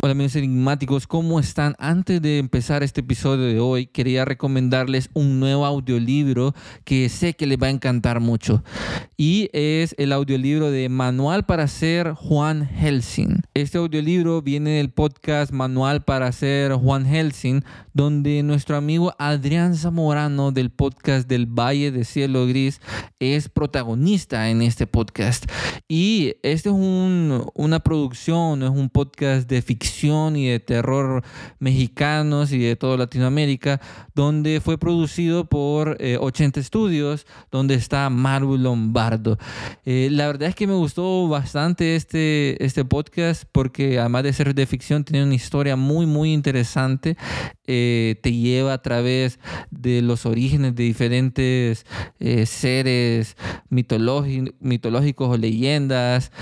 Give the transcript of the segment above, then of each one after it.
Hola amigos enigmáticos, ¿cómo están? Antes de empezar este episodio de hoy, quería recomendarles un nuevo audiolibro que sé que les va a encantar mucho. Y es el audiolibro de Manual para ser Juan Helsing. Este audiolibro viene del podcast Manual para ser Juan Helsing, donde nuestro amigo Adrián Zamorano del podcast del Valle de Cielo Gris es protagonista en este podcast. Y este es una producción, es un podcast de ficción y de terror mexicanos y de toda Latinoamérica, donde fue producido por 80 eh, Studios, donde está Maru Lombardo. Eh, la verdad es que me gustó bastante este, este podcast porque además de ser de ficción, tiene una historia muy, muy interesante. Eh, te lleva a través de los orígenes de diferentes seres mitológicos o leyendas.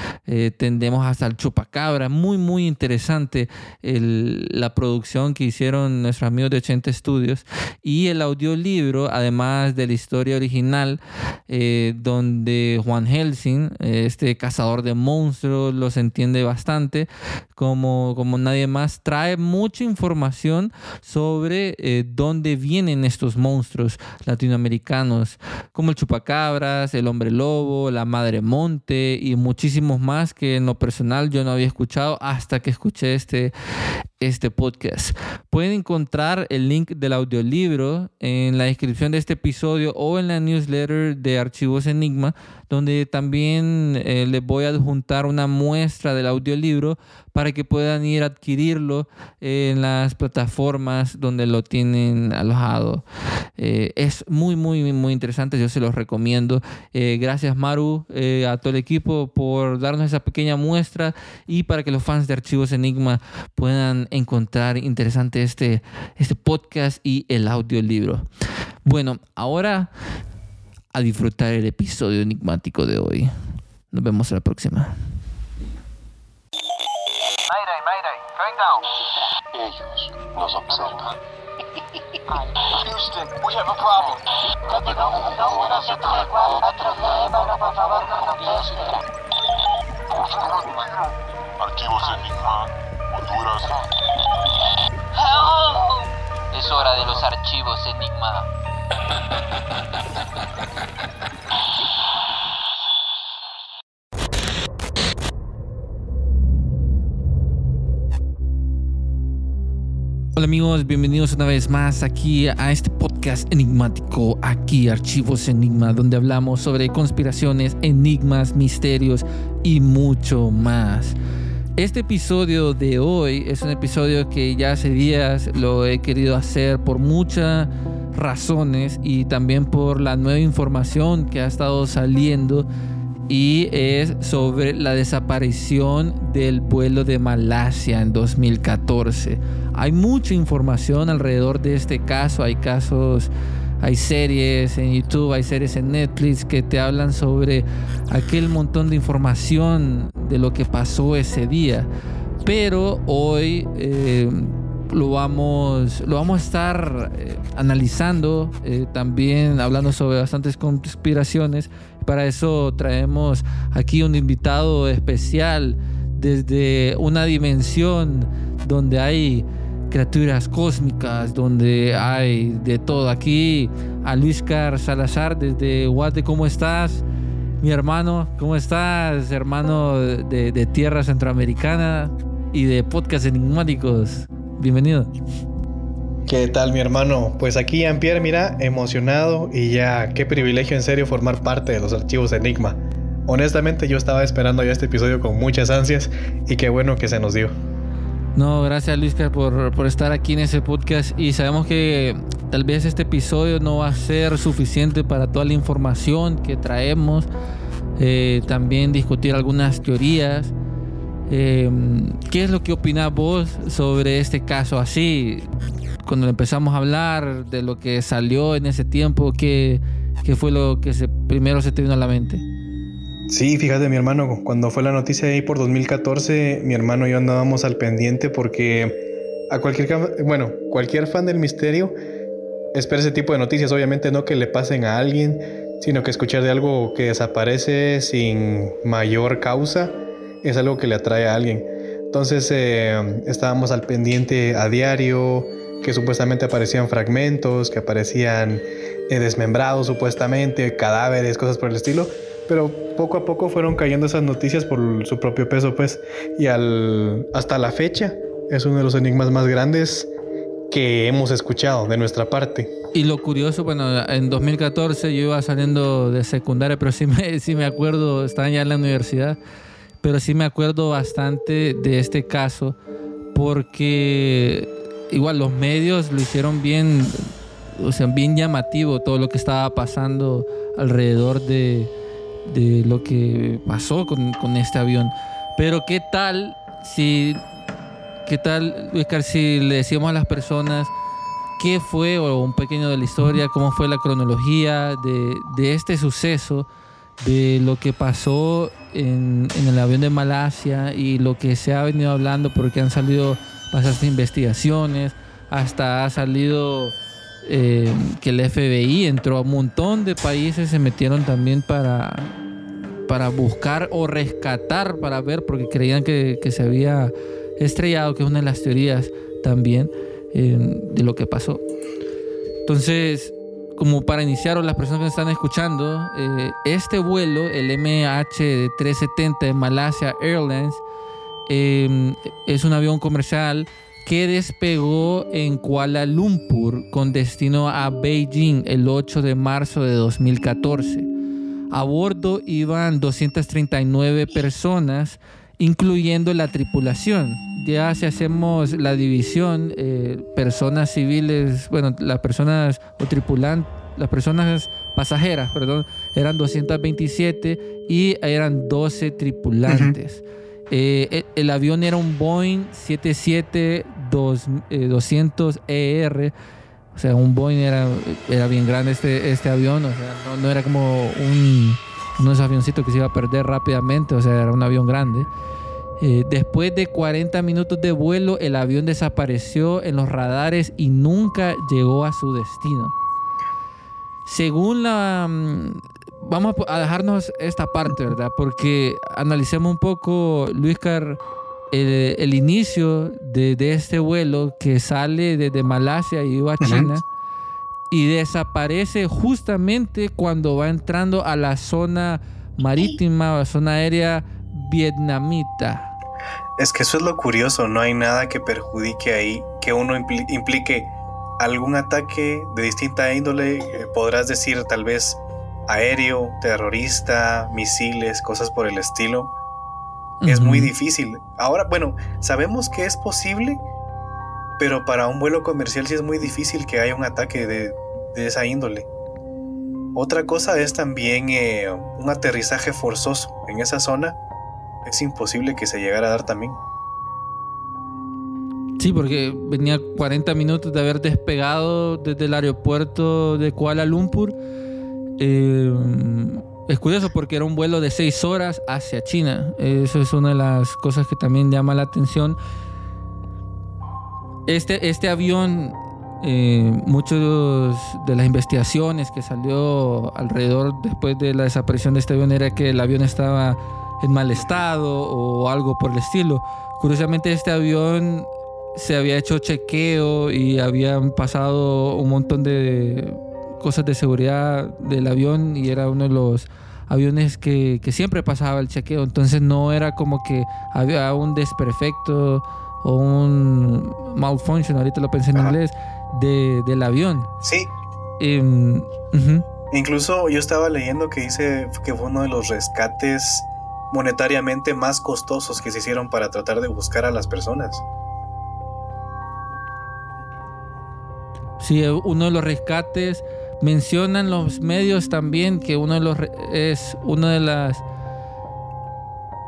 tendemos hasta el chupacabra. Muy, muy interesante la producción que hicieron nuestros amigos de 80 Studios y el audiolibro, además de la historia original, eh, donde Juan Helsing, este cazador de monstruos, los entiende bastante, como, como nadie más, trae mucha información sobre eh, dónde vienen estos monstruos latinoamericanos, como el chupacabras, el hombre lobo, la madre monte y muchísimos más que en lo personal yo no había escuchado hasta que escuché este este, podcast. Pueden encontrar el link del audiolibro en la descripción de este episodio o en la newsletter de Archivos Enigma, donde también eh, les voy a adjuntar una muestra del audiolibro para que puedan ir a adquirirlo en las plataformas donde lo tienen alojado. Eh, es muy, muy, muy interesante, yo se los recomiendo. Eh, gracias Maru, a todo el equipo por darnos esa pequeña muestra y para que los fans de Archivos Enigma puedan encontrar interesante este, este podcast y el audiolibro. Bueno, ahora a disfrutar el episodio enigmático de hoy. Nos vemos la próxima. Mayday, mayday, going down. Ellos nos observan. Houston, we have a problem. Archivos Enigma. Es hora de los archivos Enigma. Hola amigos, bienvenidos una vez más aquí a este podcast enigmático, aquí Archivos Enigma, donde hablamos sobre conspiraciones, enigmas, misterios y mucho más. Este episodio de hoy es un episodio que ya hace días lo he querido hacer por muchas razones y también por la nueva información que ha estado saliendo y es sobre la desaparición del vuelo de Malasia en 2014. Hay mucha información alrededor de este caso, hay casos, hay series en YouTube, hay series en Netflix que te hablan sobre aquel montón de información de lo que pasó ese día. Pero hoy eh, lo, vamos, lo vamos a estar eh, analizando, eh, también hablando sobre bastantes conspiraciones para eso traemos aquí un invitado especial desde una dimensión donde hay criaturas cósmicas, donde hay de todo. Aquí a Luis Car Salazar desde Guate, ¿cómo estás? Mi hermano, ¿cómo estás? Hermano de, de tierra centroamericana y de podcast enigmáticos. Bienvenido. ¿Qué tal mi hermano? Pues aquí Jean-Pierre, mira, emocionado y ya qué privilegio en serio formar parte de los archivos Enigma. Honestamente yo estaba esperando ya este episodio con muchas ansias y qué bueno que se nos dio. No, gracias Luis por, por estar aquí en ese podcast y sabemos que tal vez este episodio no va a ser suficiente para toda la información que traemos, eh, también discutir algunas teorías. Eh, ¿Qué es lo que opinas vos sobre este caso así? cuando empezamos a hablar de lo que salió en ese tiempo, ¿qué, qué fue lo que se, primero se te vino a la mente? Sí, fíjate mi hermano, cuando fue la noticia ahí por 2014, mi hermano y yo andábamos al pendiente porque a cualquier, bueno, cualquier fan del misterio espera ese tipo de noticias, obviamente no que le pasen a alguien, sino que escuchar de algo que desaparece sin mayor causa es algo que le atrae a alguien. Entonces eh, estábamos al pendiente a diario, que supuestamente aparecían fragmentos, que aparecían eh, desmembrados supuestamente, cadáveres, cosas por el estilo. Pero poco a poco fueron cayendo esas noticias por su propio peso, pues. Y al, hasta la fecha es uno de los enigmas más grandes que hemos escuchado de nuestra parte. Y lo curioso, bueno, en 2014 yo iba saliendo de secundaria, pero sí me, sí me acuerdo, estaba ya en la universidad, pero sí me acuerdo bastante de este caso, porque igual los medios lo hicieron bien, o sea, bien llamativo todo lo que estaba pasando alrededor de, de lo que pasó con, con este avión. Pero qué tal si ¿Qué tal, si le decíamos a las personas qué fue, o un pequeño de la historia, cómo fue la cronología de, de este suceso, de lo que pasó en, en, el avión de Malasia y lo que se ha venido hablando, porque han salido bastantes investigaciones, hasta ha salido eh, que el FBI entró a un montón de países, se metieron también para, para buscar o rescatar, para ver, porque creían que, se había estrellado, que es una de las teorías también eh, de lo que pasó. Entonces, como para iniciar, o las personas que me están escuchando, eh, este vuelo, el MH370 de Malaysia Airlines, es un avión comercial que despegó en Kuala Lumpur con destino a Beijing el 8 de marzo de 2014. A bordo iban 239 personas incluyendo la tripulación. Ya si hacemos la división, eh, personas civiles, bueno, las personas o tripulantes, las personas pasajeras, perdón, eran 227 y eran 12 tripulantes. Eh, e, el, avión era un Boeing 77200ER. Eh, o sea, un Boeing era, era bien grande este, este avión. No, no era como un, uno de esos avioncitos que se iba a perder rápidamente. O sea, era un avión grande. Eh, después de 40 minutos de vuelo, el avión desapareció en los radares y nunca llegó a su destino. Según la... Mm, vamos a dejarnos esta parte, ¿verdad? Porque analicemos un poco, Luis Car, el, inicio de, este vuelo que sale desde Malasia y va a China y desaparece justamente cuando va entrando a la zona marítima, o zona aérea vietnamita. Es que eso es lo curioso, no hay nada que perjudique ahí, que uno implique algún ataque de distinta índole, eh, podrás decir tal vez aéreo, terrorista, misiles, cosas por el estilo. Es muy difícil. Ahora, bueno, sabemos que es posible, pero para un vuelo comercial sí es muy difícil que haya un ataque de, esa índole. Otra cosa es también eh, un aterrizaje forzoso en esa zona es imposible que se llegara a dar también. Sí, porque venía 40 minutos de haber despegado desde el aeropuerto de Kuala Lumpur. Eh, es curioso porque era un vuelo de 6 horas hacia China. Eso es una de las cosas que también llama la atención. Este, este avión, eh, muchos de las investigaciones que salió alrededor después de la desaparición de este avión era que el avión estaba en mal estado o algo por el estilo. Curiosamente este avión se había hecho chequeo y habían pasado un montón de cosas de seguridad del avión y era uno de los aviones que, siempre pasaba el chequeo. Entonces no era como que había un desperfecto o un malfunction, ahorita lo pensé en inglés, de, del avión. Sí. Em, Incluso yo estaba leyendo que dice que fue uno de los rescates monetariamente más costosos que se hicieron para tratar de buscar a las personas. Sí, uno de los rescates mencionan los medios también que uno de los es una de las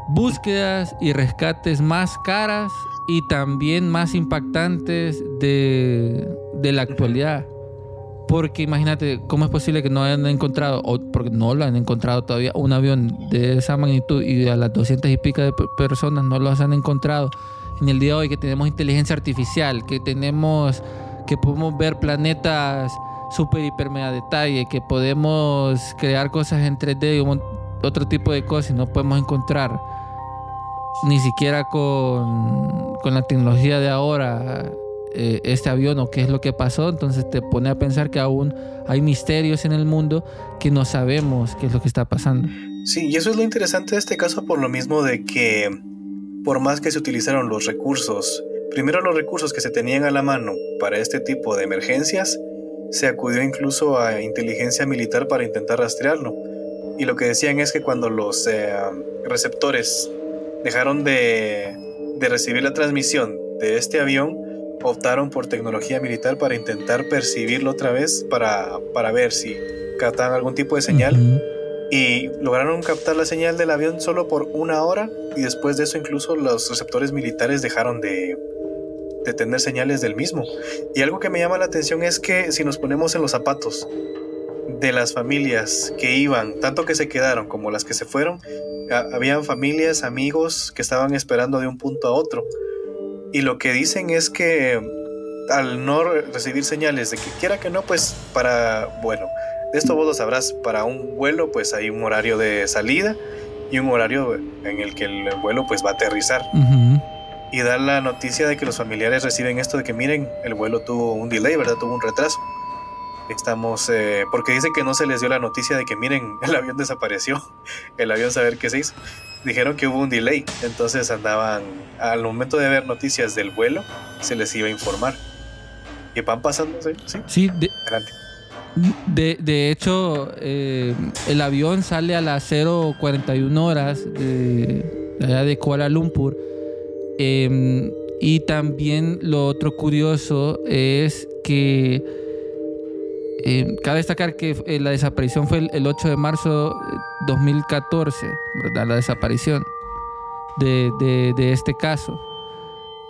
búsquedas y rescates más caras y también más impactantes de, de la actualidad. Porque imagínate, ¿cómo es posible que no hayan encontrado, o porque no lo han encontrado todavía, un avión de esa magnitud y a las 200 y pico de personas no los han encontrado? En el día de hoy que tenemos inteligencia artificial, que tenemos, que podemos ver planetas super hiper mega detalle, que podemos crear cosas en 3D y otro tipo de cosas y no podemos encontrar. ni siquiera con, con la tecnología de ahora eh, este avión o qué es lo que pasó, entonces te pone a pensar que aún hay misterios en el mundo que no sabemos qué es lo que está pasando. Sí, y eso es lo interesante de este caso por lo mismo de que por más que se utilizaron los recursos, primero los recursos que se tenían a la mano para este tipo de emergencias, se acudió incluso a inteligencia militar para intentar rastrearlo. Y lo que decían es que cuando los eh, receptores dejaron de, de recibir la transmisión de este avión, optaron por tecnología militar para intentar percibirlo otra vez para, para ver si captaban algún tipo de señal. Y lograron captar la señal del avión solo por una hora y después de eso incluso los receptores militares dejaron de, de tener señales del mismo. Y algo que me llama la atención es que si nos ponemos en los zapatos de las familias que iban, tanto que se quedaron como las que se fueron, habían familias, amigos que estaban esperando de un punto a otro. Y lo que dicen es que al no recibir señales de que quiera que no, pues para, bueno, de esto vos lo sabrás, para un vuelo pues hay un horario de salida y un horario en el que el vuelo pues va a aterrizar. Y dar la noticia de que los familiares reciben esto de que miren, el vuelo tuvo un delay, ¿verdad? Tuvo un retraso. Estamos, eh, porque dice que no se les dio la noticia de que miren, el avión desapareció, el avión saber qué se hizo. Dijeron que hubo un delay, entonces andaban, al momento de ver noticias del vuelo, se les iba a informar. Y van pasando, ¿sí? Sí, sí de, de, de, hecho, eh, el avión sale a las 0.41 horas de, allá de Kuala Lumpur. Eh, y también lo otro curioso es que eh, cabe destacar que eh, la desaparición fue el, 8 de marzo de 2014, ¿verdad? La desaparición de, de, este caso.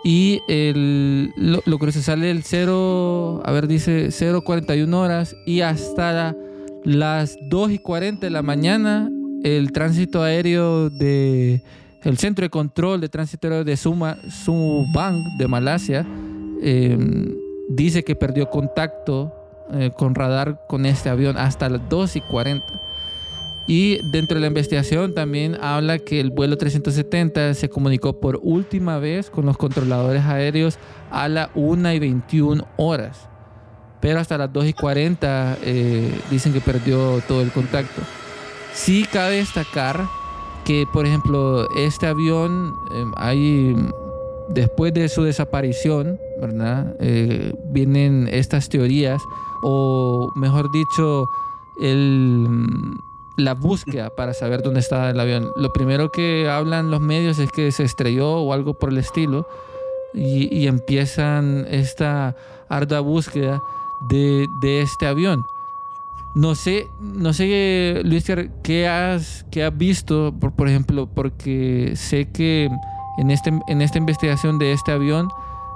Y el, lo, que se sale el 0, a ver, dice 0.41 horas y hasta las 2 y 40 de la mañana el tránsito aéreo de el centro de control de tránsito de Suma, Subang de Malasia eh, dice que perdió contacto eh, con radar con este avión hasta las 2 y 40. Y dentro de la investigación también habla que el vuelo 370 se comunicó por última vez con los controladores aéreos a las 1 y 21 horas. Pero hasta las 2 y 40 eh, dicen que perdió todo el contacto. Sí cabe destacar que, por ejemplo, este avión, eh, hay, después de su desaparición, ¿verdad? vienen estas teorías o mejor dicho, el, la búsqueda para saber dónde está el avión. Lo primero que hablan los medios es que se estrelló o algo por el estilo y, empiezan esta ardua búsqueda de, este avión. No sé, no sé, Luis, ¿qué has, qué has visto, por, ejemplo? Porque sé que en, este, en esta investigación de este avión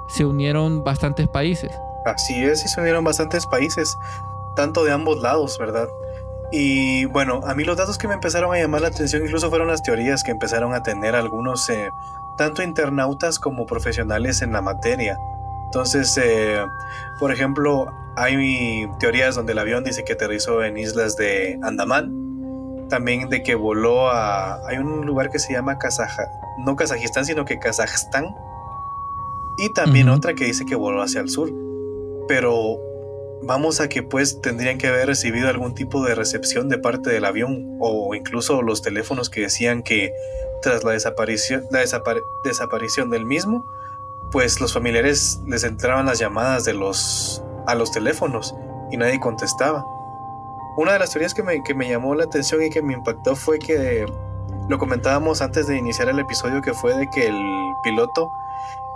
se unieron bastantes países. Así es, y se unieron bastantes países, tanto de ambos lados, ¿verdad? Y bueno, a mí los datos que me empezaron a llamar la atención incluso fueron las teorías que empezaron a tener algunos, eh, tanto internautas como profesionales en la materia. Entonces, eh, por ejemplo, hay teorías donde el avión dice que aterrizó en islas de Andamán, también de que voló a... Hay un lugar que se llama Kazaj... no Kazajistán, sino que Kazajstán, y también otra que dice que voló hacia el sur pero vamos a que pues tendrían que haber recibido algún tipo de recepción de parte del avión o incluso los teléfonos que decían que tras la desaparición, la desaparición del mismo, pues los familiares les entraban las llamadas de los, a los teléfonos y nadie contestaba. Una de las teorías que me, que me llamó la atención y que me impactó fue que lo comentábamos antes de iniciar el episodio que fue de que el piloto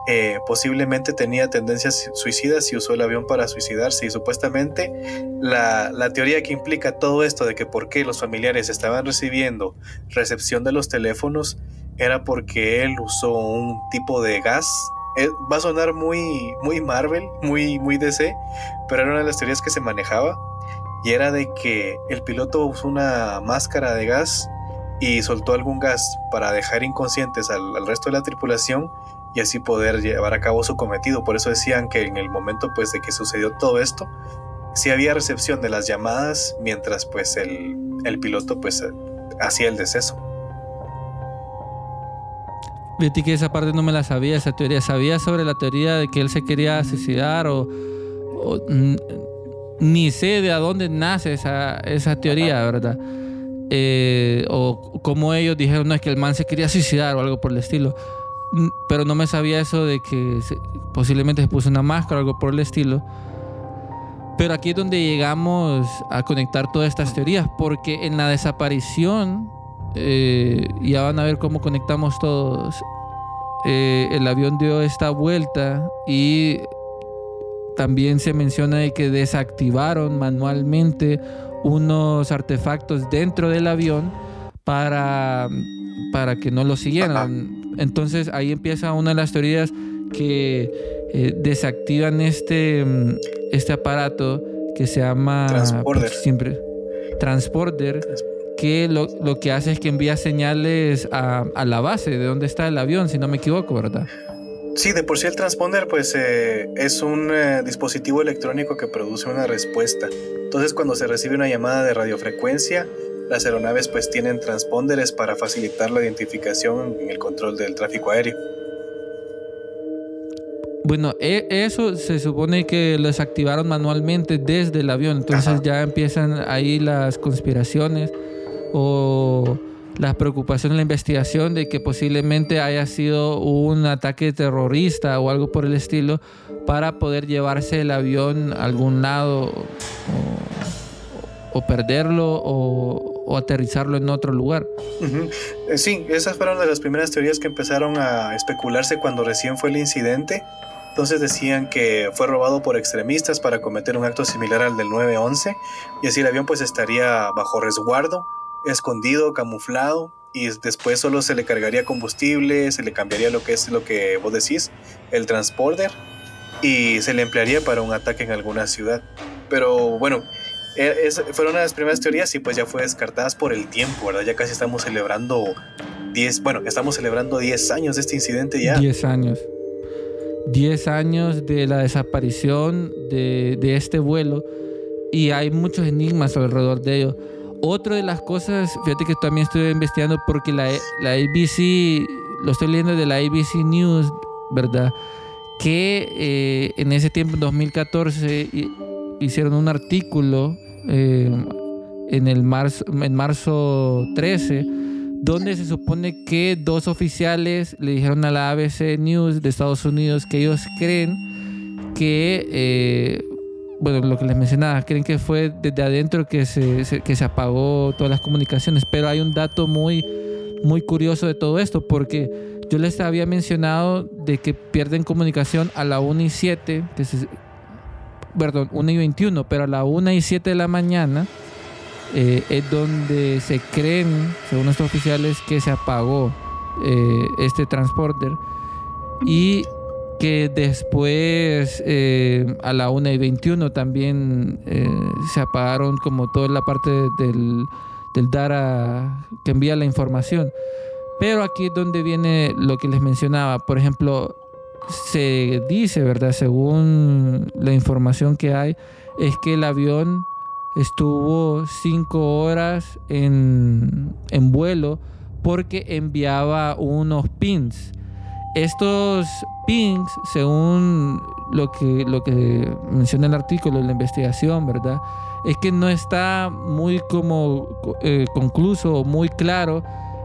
eh, posiblemente tenía tendencias suicidas y usó el avión para suicidarse y supuestamente la, la, teoría que implica todo esto de que por qué los familiares estaban recibiendo recepción de los teléfonos era porque él usó un tipo de gas va a sonar muy muy Marvel muy muy DC pero era una de las teorías que se manejaba y era de que el piloto usó una máscara de gas y soltó algún gas para dejar inconscientes al, resto de la tripulación y así poder llevar a cabo su cometido. Por eso decían que en el momento pues de que sucedió todo esto, sí había recepción de las llamadas mientras pues el, piloto pues hacía el deceso. Fíjate que esa parte no me la sabía, esa teoría. Sabía sobre la teoría de que él se quería suicidar o, o ni sé de a dónde nace esa, esa teoría, ¿verdad? Eh, o como ellos dijeron, no es que el man se quería suicidar o algo por el estilo. Pero no me sabía eso de que se- posiblemente se puso una máscara o algo por el estilo. Pero aquí es donde llegamos a conectar todas estas teorías, porque en la desaparición, eh, ya van a ver cómo conectamos todos. Eh, el avión dio esta vuelta y también se menciona de que desactivaron manualmente unos artefactos dentro del avión para, para que no lo siguieran. Entonces ahí empieza una de las teorías que eh, desactivan este, mm, este aparato que se llama Transporter. pues, siempre transporter que lo, lo que hace es que envía señales a, a la base de donde está el avión, si no me equivoco, ¿verdad? Sí, de por sí el transponder pues eh, es un eh, dispositivo electrónico que produce una respuesta. Entonces cuando se recibe una llamada de radiofrecuencia, las aeronaves pues tienen transponders para facilitar la identificación en el control del tráfico aéreo. Bueno, e- eso se supone que lo desactivaron manualmente desde el avión, entonces Ajá. ya empiezan ahí las conspiraciones o las preocupaciones, la investigación de que posiblemente haya sido un ataque terrorista o algo por el estilo para poder llevarse el avión a algún lado o, o perderlo o, o aterrizarlo en otro lugar. Eh, Sí, esas fueron de las primeras teorías que empezaron a especularse cuando recién fue el incidente. Entonces decían que fue robado por extremistas para cometer un acto similar al del 9-11 y así el avión pues estaría bajo resguardo, escondido, camuflado y después solo se le cargaría combustible, se le cambiaría lo que es lo que vos decís, el transporter y se le emplearía para un ataque en alguna ciudad. Pero bueno, es- fueron de las primeras teorías y pues ya fue descartadas por el tiempo, ¿verdad? Ya casi estamos celebrando 10, bueno, estamos celebrando 10 años de este incidente ya. 10 años. 10 años de la desaparición de, de este vuelo y hay muchos enigmas alrededor de ello. Otra de las cosas, fíjate que también estoy investigando porque la, la ABC, lo estoy leyendo de la ABC News, ¿verdad? Que eh, en ese tiempo, en 2014, hi- hicieron un artículo eh, en, el marzo, en marzo 13 donde se supone que dos oficiales le dijeron a la ABC News de Estados Unidos que ellos creen que, eh, bueno, lo que les mencionaba, creen que fue desde adentro que se, que se apagó todas las comunicaciones, pero hay un dato muy, muy curioso de todo esto, porque yo les había mencionado de que pierden comunicación a la 1 y 7, que se- perdón, 1 y 21, pero a la 1 y 7 de la mañana eh, es donde se creen, según estos oficiales, que se apagó eh, este transporter. Y que después eh, a la 1 y 21 también eh, se apagaron como toda la parte del, del data que envía la información. Pero aquí es donde viene lo que les mencionaba. Por ejemplo, se dice, ¿verdad? Según la información que hay, es que el avión estuvo cinco horas en, en vuelo porque enviaba unos pins. Estos pings, según lo que, lo que menciona el artículo, la investigación, ¿verdad? Es que no está muy como eh, concluso, muy claro,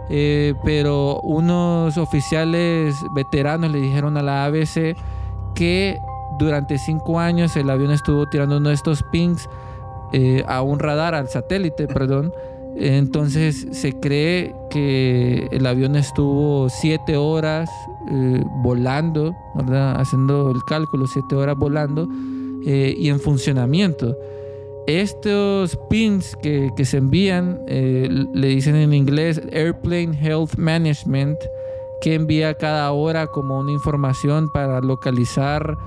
eh, pero unos oficiales veteranos le dijeron a la ABC que durante cinco años el avión estuvo tirando uno de estos pings eh, a un radar, al satélite, perdón. Entonces se cree que el avión estuvo siete horas eh, volando, ¿verdad? haciendo el cálculo, siete horas volando eh, y en funcionamiento. Estos pins que, que se envían, eh, le dicen en inglés Airplane Health Management, que envía cada hora como una información para localizar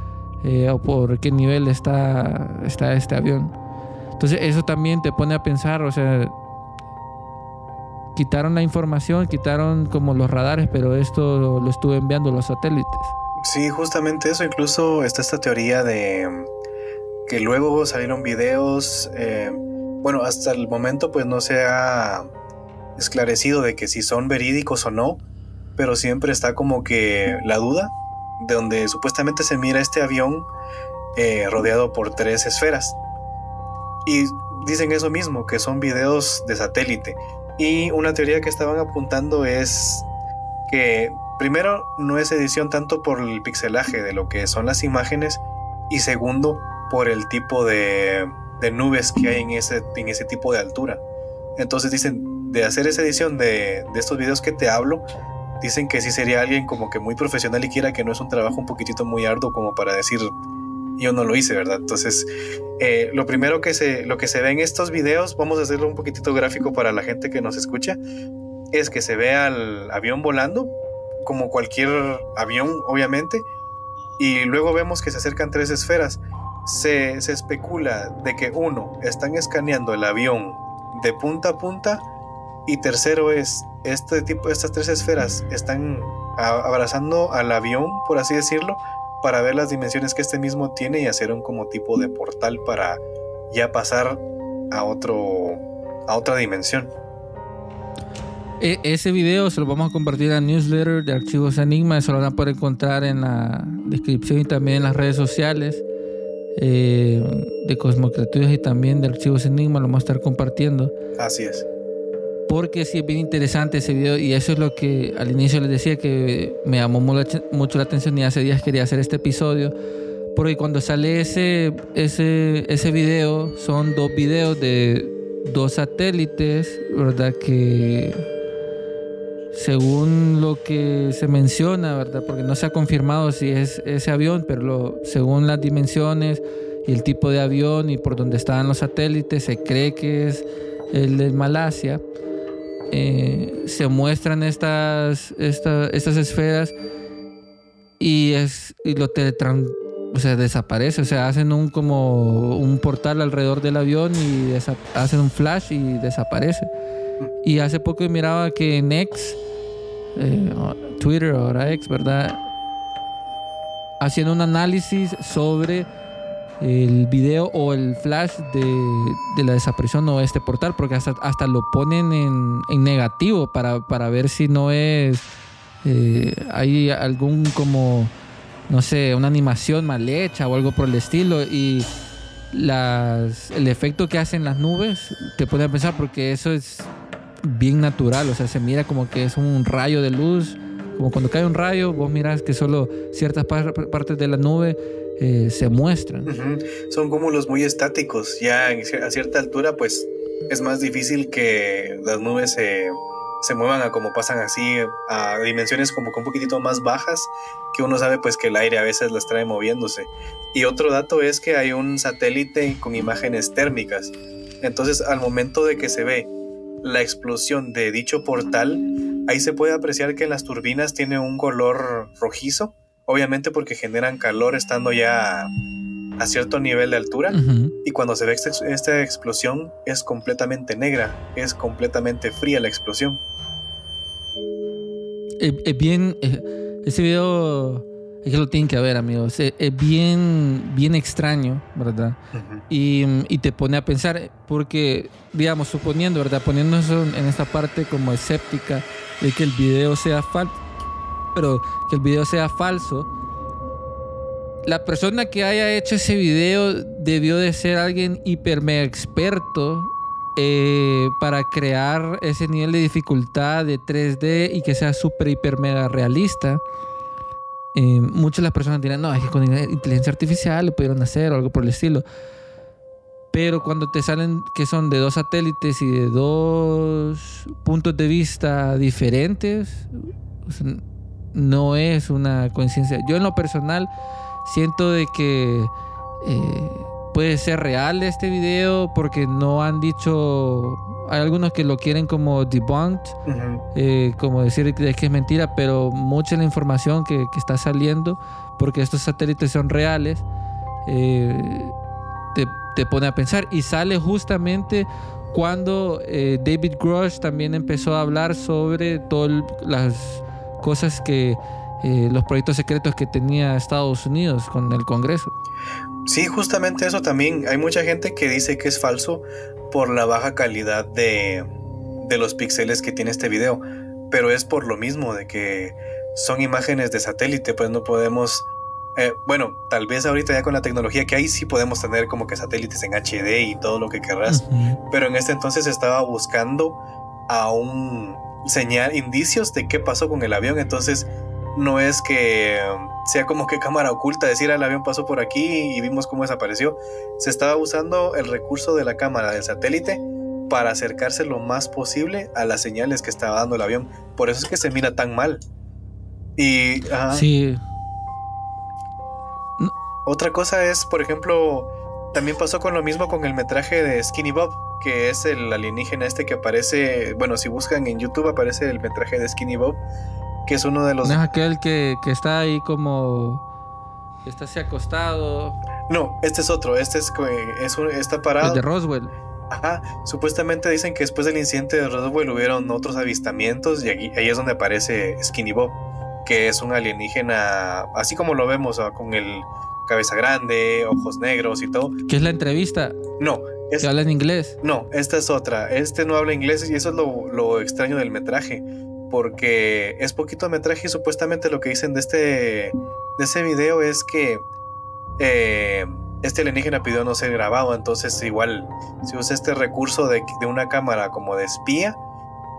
eh, o por qué nivel está, está este avión. Entonces eso también te pone a pensar, o sea, quitaron la información, quitaron como los radares, pero esto lo estuvo enviando los satélites. Sí, justamente eso. Incluso está esta teoría de mm, que luego salieron videos. eh, bueno, hasta el momento pues no se ha esclarecido de que si son verídicos o no. pero siempre está como que la duda de donde supuestamente se mira este avión eh, rodeado por tres esferas. Y dicen eso mismo, que son videos de satélite. Y una teoría que estaban apuntando es que primero no es edición tanto por el pixelaje de lo que son las imágenes y segundo por el tipo de, de nubes que hay en ese, en ese tipo de altura. Entonces dicen, de hacer esa edición de, de estos videos que te hablo, dicen que sí sería alguien como que muy profesional y quiera que no es un trabajo un poquitito muy arduo como para decir yo no lo hice, ¿verdad? Entonces, eh, lo primero que se, lo que se ve en estos videos, vamos a hacerlo un poquitito gráfico para la gente que nos escucha, es que se ve al avión volando, como cualquier avión, obviamente, y luego vemos que se acercan tres esferas. Se, se especula de que uno, están escaneando el avión de punta a punta, y tercero es, este tipo, estas tres esferas están abrazando al avión, por así decirlo, para ver las dimensiones que este mismo tiene y hacer un como tipo de portal para ya pasar a otro a otra dimensión. E, ese video se lo vamos a compartir a newsletter de Archivos Enigma, eso lo van a poder encontrar en la descripción y también en las redes sociales eh, de Cosmocreaturas y también de Archivos Enigma, lo vamos a estar compartiendo. Así es porque sí es bien interesante ese video y eso es lo que al inicio les decía que me llamó mucho la atención y hace días quería hacer este episodio porque cuando sale ese, ese, ese video son dos videos de dos satélites, ¿verdad? Que según lo que se menciona, ¿verdad? Porque no se ha confirmado si es ese avión, pero según las dimensiones y el tipo de avión y por donde estaban los satélites, se cree que es el de Malasia. Eh, se muestran estas, estas esferas y, es, y lo teletran, o sea, desaparece, o sea, hacen un como un portal alrededor del avión y hacen un flash y desaparece. Y hace poco miraba que en X, eh, Twitter ahora X, ¿verdad? Haciendo un análisis sobre el video o el flash de, la desaparición o este portal, porque hasta, hasta lo ponen en, negativo para, ver si no es. Eh, hay algún como. No sé, una animación mal hecha o algo por el estilo. Y las, el efecto que hacen las nubes te pone a pensar, porque eso es bien natural, o sea, se mira como que es un rayo de luz. Como cuando cae un rayo, vos miras que solo ciertas partes de la nube eh, se muestran. Son cúmulos muy estáticos. Ya a cierta altura, pues es más difícil que las nubes se, se muevan a como pasan así, a dimensiones como que un poquitito más bajas, que uno sabe pues que el aire a veces las trae moviéndose. Y otro dato es que hay un satélite con imágenes térmicas. Entonces al momento de que se ve la explosión de dicho portal, ahí se puede apreciar que las turbinas tiene un color rojizo obviamente porque generan calor estando ya a cierto nivel de altura y cuando se ve esta, explosión es completamente negra, es completamente fría la explosión. Es, bien, eh, ese video es que lo tienen que ver amigos, es, bien, bien extraño, ¿verdad? y, y, te pone a pensar, porque digamos, suponiendo, ¿verdad? Poniendo eso en esta parte como escéptica de que el video sea falso pero que el video sea falso. La persona que haya hecho ese video debió de ser alguien hiper mega experto eh, para crear ese nivel de dificultad de 3D y que sea súper hiper mega realista. Eh, muchas de las personas dirán, no, es que con inteligencia artificial lo pudieron hacer o algo por el estilo. Pero cuando te salen que son de dos satélites y de dos puntos de vista diferentes, no es una coincidencia. Yo en lo personal siento de que eh, puede ser real este video porque no han dicho... Hay algunos que lo quieren como debunked, eh, como decir que es mentira, pero mucha la información que, está saliendo, porque estos satélites son reales, eh, te, pone a pensar. Y sale justamente cuando David Grosh también empezó a hablar sobre todas las cosas que eh, los proyectos secretos que tenía Estados Unidos con el Congreso. Sí, justamente eso también. Hay mucha gente que dice que es falso por la baja calidad de, de los píxeles que tiene este video. pero es por lo mismo de que son imágenes de satélite, pues no podemos eh, bueno, tal vez ahorita ya con la tecnología que hay sí podemos tener como que satélites en HD y todo lo que querrás, pero en este entonces estaba buscando a un señal, indicios de qué pasó con el avión, entonces no es que sea como que cámara oculta, decir ah, el avión pasó por aquí y vimos cómo desapareció, se estaba usando el recurso de la cámara del satélite para acercarse lo más posible a las señales que estaba dando el avión, por eso es que se mira tan mal. Y... Sí. Otra cosa es, por ejemplo, también pasó con lo mismo con el metraje de Skinny Bob, que es el alienígena este que aparece, bueno, si buscan en YouTube aparece el metraje de Skinny Bob, que es uno de los... ¿No es aquel que, está ahí como... está así acostado? No, este es otro, este es, es está parado... El de Roswell. Ajá, supuestamente dicen que después del incidente de Roswell hubieron otros avistamientos y ahí es donde aparece Skinny Bob, que es un alienígena, así como lo vemos con el cabeza grande, ojos negros y todo. ¿Qué es la entrevista? No. Es, habla en inglés? No, esta es otra. Este no habla inglés y eso es lo, extraño del metraje. Porque es poquito metraje y supuestamente lo que dicen de este, de ese video es que eh, este alienígena pidió no ser grabado. Entonces igual, si usa este recurso de, de una cámara como de espía,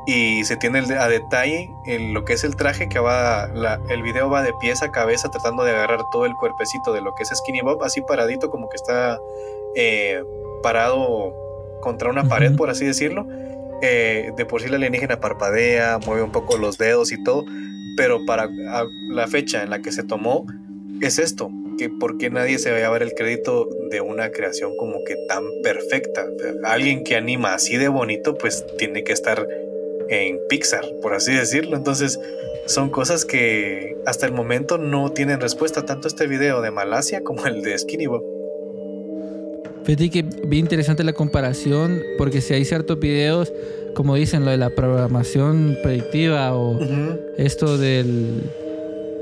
y se tiene a detalle en lo que es el traje que va, el video va de pies a cabeza tratando de agarrar todo el cuerpecito de lo que es Skinny Bob, así paradito como que está eh, parado contra una pared, por así decirlo. Eh, de por sí la alienígena parpadea, mueve un poco los dedos y todo, pero para la fecha en la que se tomó es esto, que porque nadie se vaya a ver el crédito de una creación como que tan perfecta. Alguien que anima así de bonito, pues tiene que estar en Pixar, por así decirlo. Entonces, son cosas que hasta el momento no tienen respuesta, tanto este video de Malasia como el de Skinny Bob. Fíjate que bien interesante la comparación, porque si hay ciertos videos, como dicen, lo de la programación predictiva o esto del.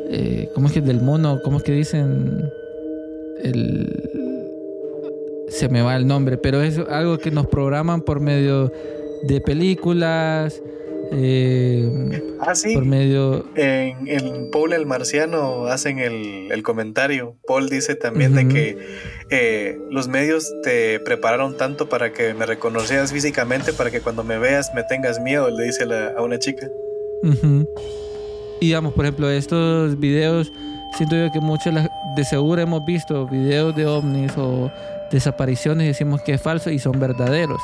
Eh, ¿Cómo es que del mono? ¿Cómo es que dicen? El. Se me va el nombre, pero es algo que nos programan por medio de películas. Eh, ah, sí. Por medio. En, Paul el Marciano hacen el, comentario. Paul dice también de que eh, los medios te prepararon tanto para que me reconocieras físicamente, para que cuando me veas me tengas miedo, le dice a una chica. Y digamos, por ejemplo, estos videos, siento yo que muchos de seguro hemos visto videos de ovnis o desapariciones y decimos que es falso y son verdaderos.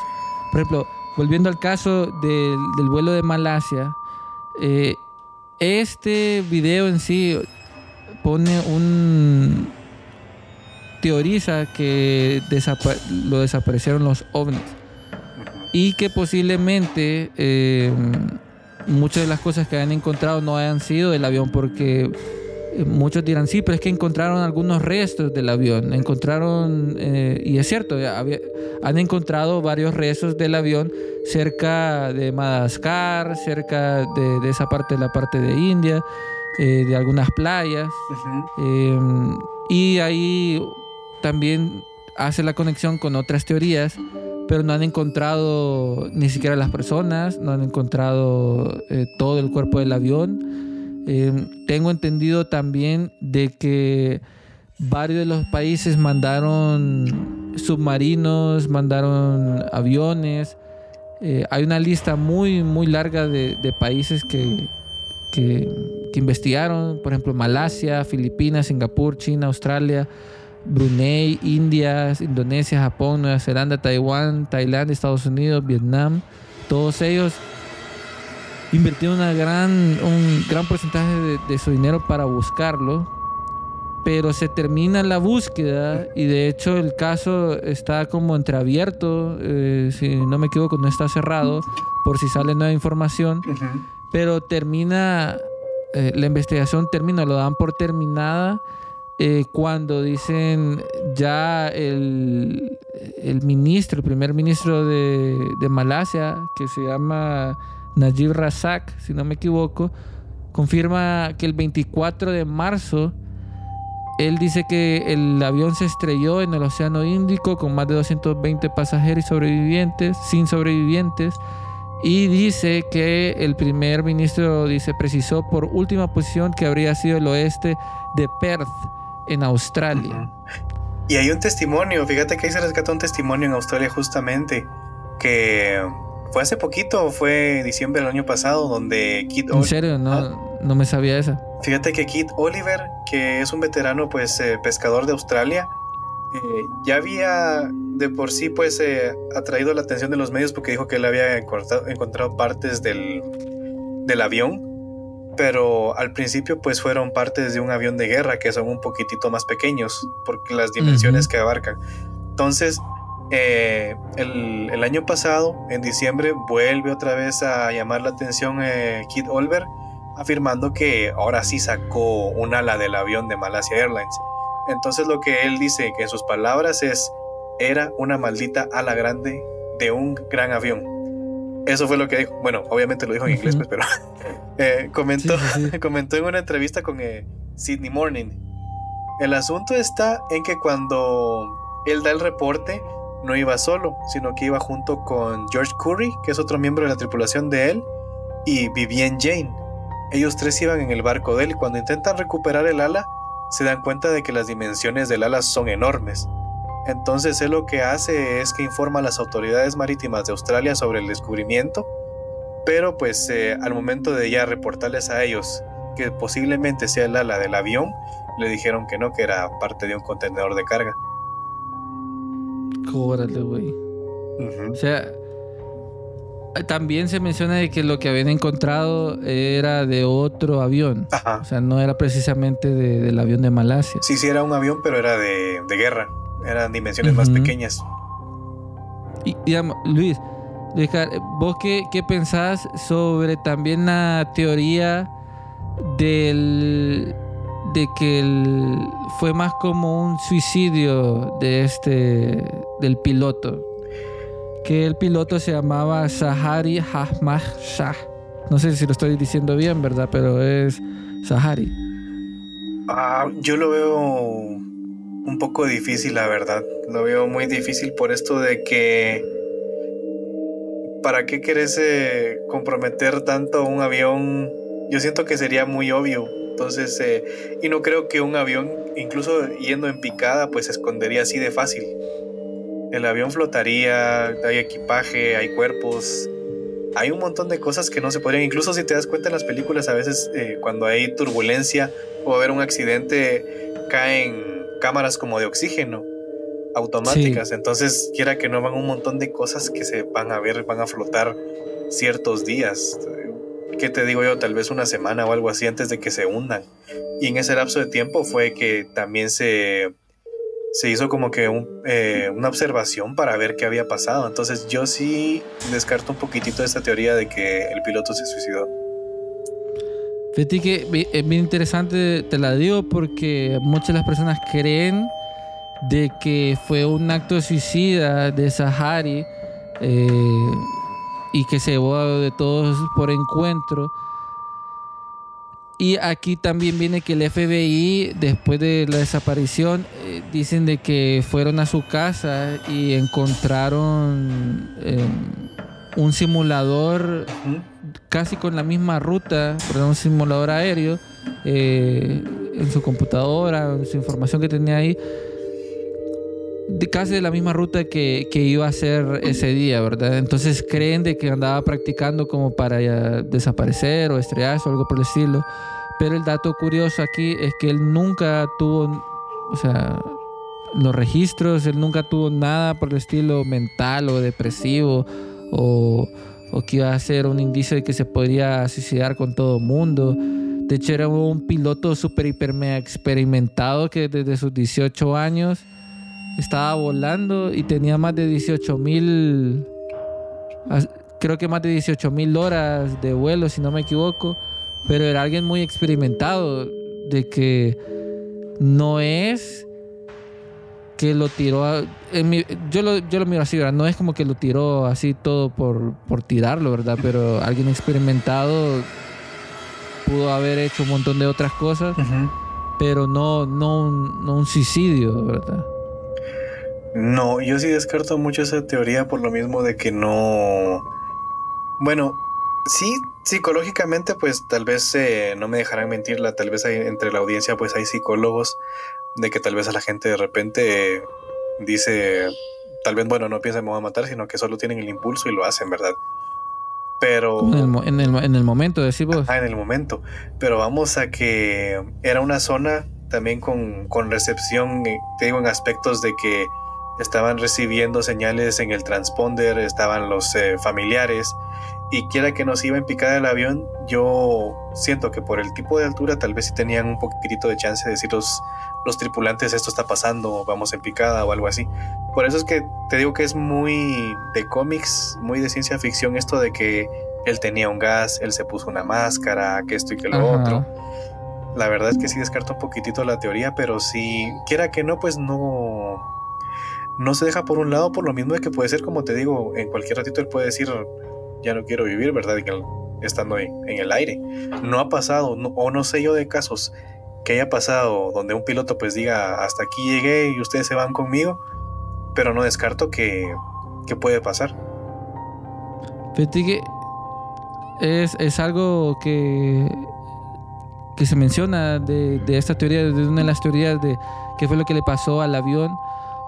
Por ejemplo, volviendo al caso del, vuelo de Malasia, eh, este video en sí pone un teoriza que lo desaparecieron los ovnis. Y que posiblemente eh, muchas de las cosas que han encontrado no hayan sido del avión porque muchos dirán, sí, pero es que encontraron algunos restos del avión. Encontraron, eh, y es cierto, han encontrado varios restos del avión cerca de Madagascar, cerca de, esa parte de la parte de India, eh, de algunas playas. Em, y ahí también hace la conexión con otras teorías, pero no han encontrado ni siquiera las personas, no han encontrado todo el cuerpo del avión Em, tengo entendido también de que varios de los países mandaron submarinos, mandaron aviones. Eh, hay una lista muy, muy larga de, países que, que, investigaron, por ejemplo, Malasia, Filipinas, Singapur, China, Australia, Brunei, India, Indonesia, Japón, Nueva Zelanda, Taiwán, Tailandia, Estados Unidos, Vietnam. Todos ellos invirtió una gran, un gran porcentaje de, su dinero para buscarlo, pero se termina la búsqueda y de hecho el caso está como entreabierto, eh, si no me equivoco, no está cerrado por si sale nueva información, pero termina, eh, la investigación termina, lo dan por terminada. Eh, cuando dicen ya el, el, ministro, el primer ministro de, de Malasia, que se llama Najib Razak, si no me equivoco, confirma que el 24 de marzo él dice que el avión se estrelló en el Océano Índico con más de 220 pasajeros y sobrevivientes, sin sobrevivientes, Y dice que el primer ministro dice precisó por última posición que habría sido el oeste de Perth en Australia. Y hay un testimonio, fíjate que ahí se rescató un testimonio en Australia justamente, que fue hace poquito, fue diciembre del año pasado, donde Kit ¿En serio? No, no me sabía esa. Fíjate que Kit Oliver, que es un veterano pues eh, pescador de Australia, eh, ya había de por sí pues eh, atraído la atención de los medios porque dijo que él había encontrado, encontrado partes del, del avión, pero al principio pues fueron partes de un avión de guerra que son un poquitito más pequeños porque las dimensiones que abarcan. Entonces, eh, el, el, año pasado, en diciembre, vuelve otra vez a llamar la atención eh, Kit Olver, afirmando que ahora sí sacó un ala del avión de Malasia Airlines. Entonces lo que él dice, que en sus palabras es, era una maldita ala grande de un gran avión. Eso fue lo que dijo. Bueno, obviamente lo dijo en inglés, pues, pero eh, comentó, comentó en una entrevista con Sydney Morning. El asunto está en que cuando él da el reporte, no iba solo, sino que iba junto con George Curry, que es otro miembro de la tripulación de él, y Vivienne Jane. Ellos tres iban en el barco de él y cuando intentan recuperar el ala, se dan cuenta de que las dimensiones del ala son enormes. Entonces él lo que hace es que informa a las autoridades marítimas de Australia sobre el descubrimiento, pero pues eh, al momento de ya reportarles a ellos que posiblemente sea el ala del avión, le dijeron que no, que era parte de un contenedor de carga. Córale, güey. O sea, también se menciona de que lo que habían encontrado era de otro avión. O sea, no era precisamente del avión de Malasia. Sí, sí, era un avión, pero era de, guerra. Eran dimensiones más pequeñas. Y, digamos, Luis, ¿vos qué, qué pensás sobre también la teoría del de que fue más como un suicidio de este del piloto. Que el piloto se llamaba Sahari Ahmad Shah. No sé si lo estoy diciendo bien verdad pero es Sahari. Ah, yo lo veo un poco difícil la verdad. Lo veo muy difícil por esto de que para qué querés eh, comprometer tanto un avión yo siento que sería muy obvio entonces, eh, y no creo que un avión, incluso yendo en picada, pues se escondería así de fácil. El avión flotaría, hay equipaje, hay cuerpos, hay un montón de cosas que no se podrían. Incluso si te das cuenta en las películas, a veces eh, cuando hay turbulencia o haber un accidente, caen cámaras como de oxígeno automáticas. Entonces, quiera que no van un montón de cosas que se van a ver, van a flotar ciertos días. ¿Qué te digo yo? Tal vez una semana o algo así antes de que se hundan. Y en ese lapso de tiempo fue que también se, se hizo como que eh, una observación para ver qué había pasado. Entonces yo sí descarto un poquitito esta teoría de que el piloto se suicidó. Fíjate que es bien interesante, te la digo, porque muchas de las personas creen de que fue un acto suicida de Sahari. Eh, y que se llevó de todos por encuentro. Y aquí también viene que el FBI, después de la desaparición, eh, dicen de que fueron a su casa y encontraron em, un simulador casi con la misma ruta, perdón, un simulador aéreo eh, en su computadora, en su información que tenía ahí de casi de la misma ruta que, iba a hacer ese día, ¿verdad? Entonces creen de que andaba practicando como para desaparecer o estrellarse o algo por el estilo. Pero el dato curioso aquí es que él nunca tuvo, o sea, los registros, él nunca tuvo nada por el estilo mental o depresivo o, o que iba a ser un indicio de que se podría suicidar con todo el mundo. De hecho, era un piloto súper, hiper, mega experimentado que desde sus 18 años estaba volando y tenía más de 18 mil, creo que más de 18 mil horas de vuelo, si no me equivoco, pero era alguien muy experimentado, de que no es que lo tiró, yo, lo, yo lo miro así, ¿verdad? No es como que lo tiró así todo por, por tirarlo, ¿verdad? Pero alguien experimentado pudo haber hecho un montón de otras cosas, pero no, no, no un suicidio, ¿verdad? No, yo sí descarto mucho esa teoría por lo mismo de que no. Bueno, sí, psicológicamente, pues tal vez eh, no me dejarán mentirla, tal vez hay, entre la audiencia pues hay psicólogos de que tal vez a la gente de repente eh, dice, tal vez, bueno, no piensan me voy a matar, sino que solo tienen el impulso y lo hacen, ¿verdad? Pero... En el, en el, en el momento, decís vos. Ah, en el momento. Pero vamos a que era una zona también con, con recepción, eh, te digo, en aspectos de que estaban recibiendo señales en el transponder, estaban los eh, familiares, y quiera que nos iba en picada el avión, yo siento que por el tipo de altura tal vez sí tenían un poquitito de chance de decir los, los tripulantes esto está pasando, vamos en picada o algo así. Por eso es que te digo que es muy de cómics, muy de ciencia ficción esto de que él tenía un gas, él se puso una máscara, que esto y que lo Ajá. otro. La verdad es que sí descarto un poquitito la teoría, pero si quiera que no, pues no, no se deja por un lado, por lo mismo de que puede ser, como te digo, en cualquier ratito él puede decir, ya no quiero vivir, ¿verdad? Estando en, en el aire. No ha pasado, o no sé yo de casos que haya pasado donde un piloto pues diga, hasta aquí llegué y ustedes se van conmigo, pero no descarto que, que puede pasar. Fíjate es, es algo que, que se menciona de, de esta teoría, de una de las teorías de qué fue lo que le pasó al avión.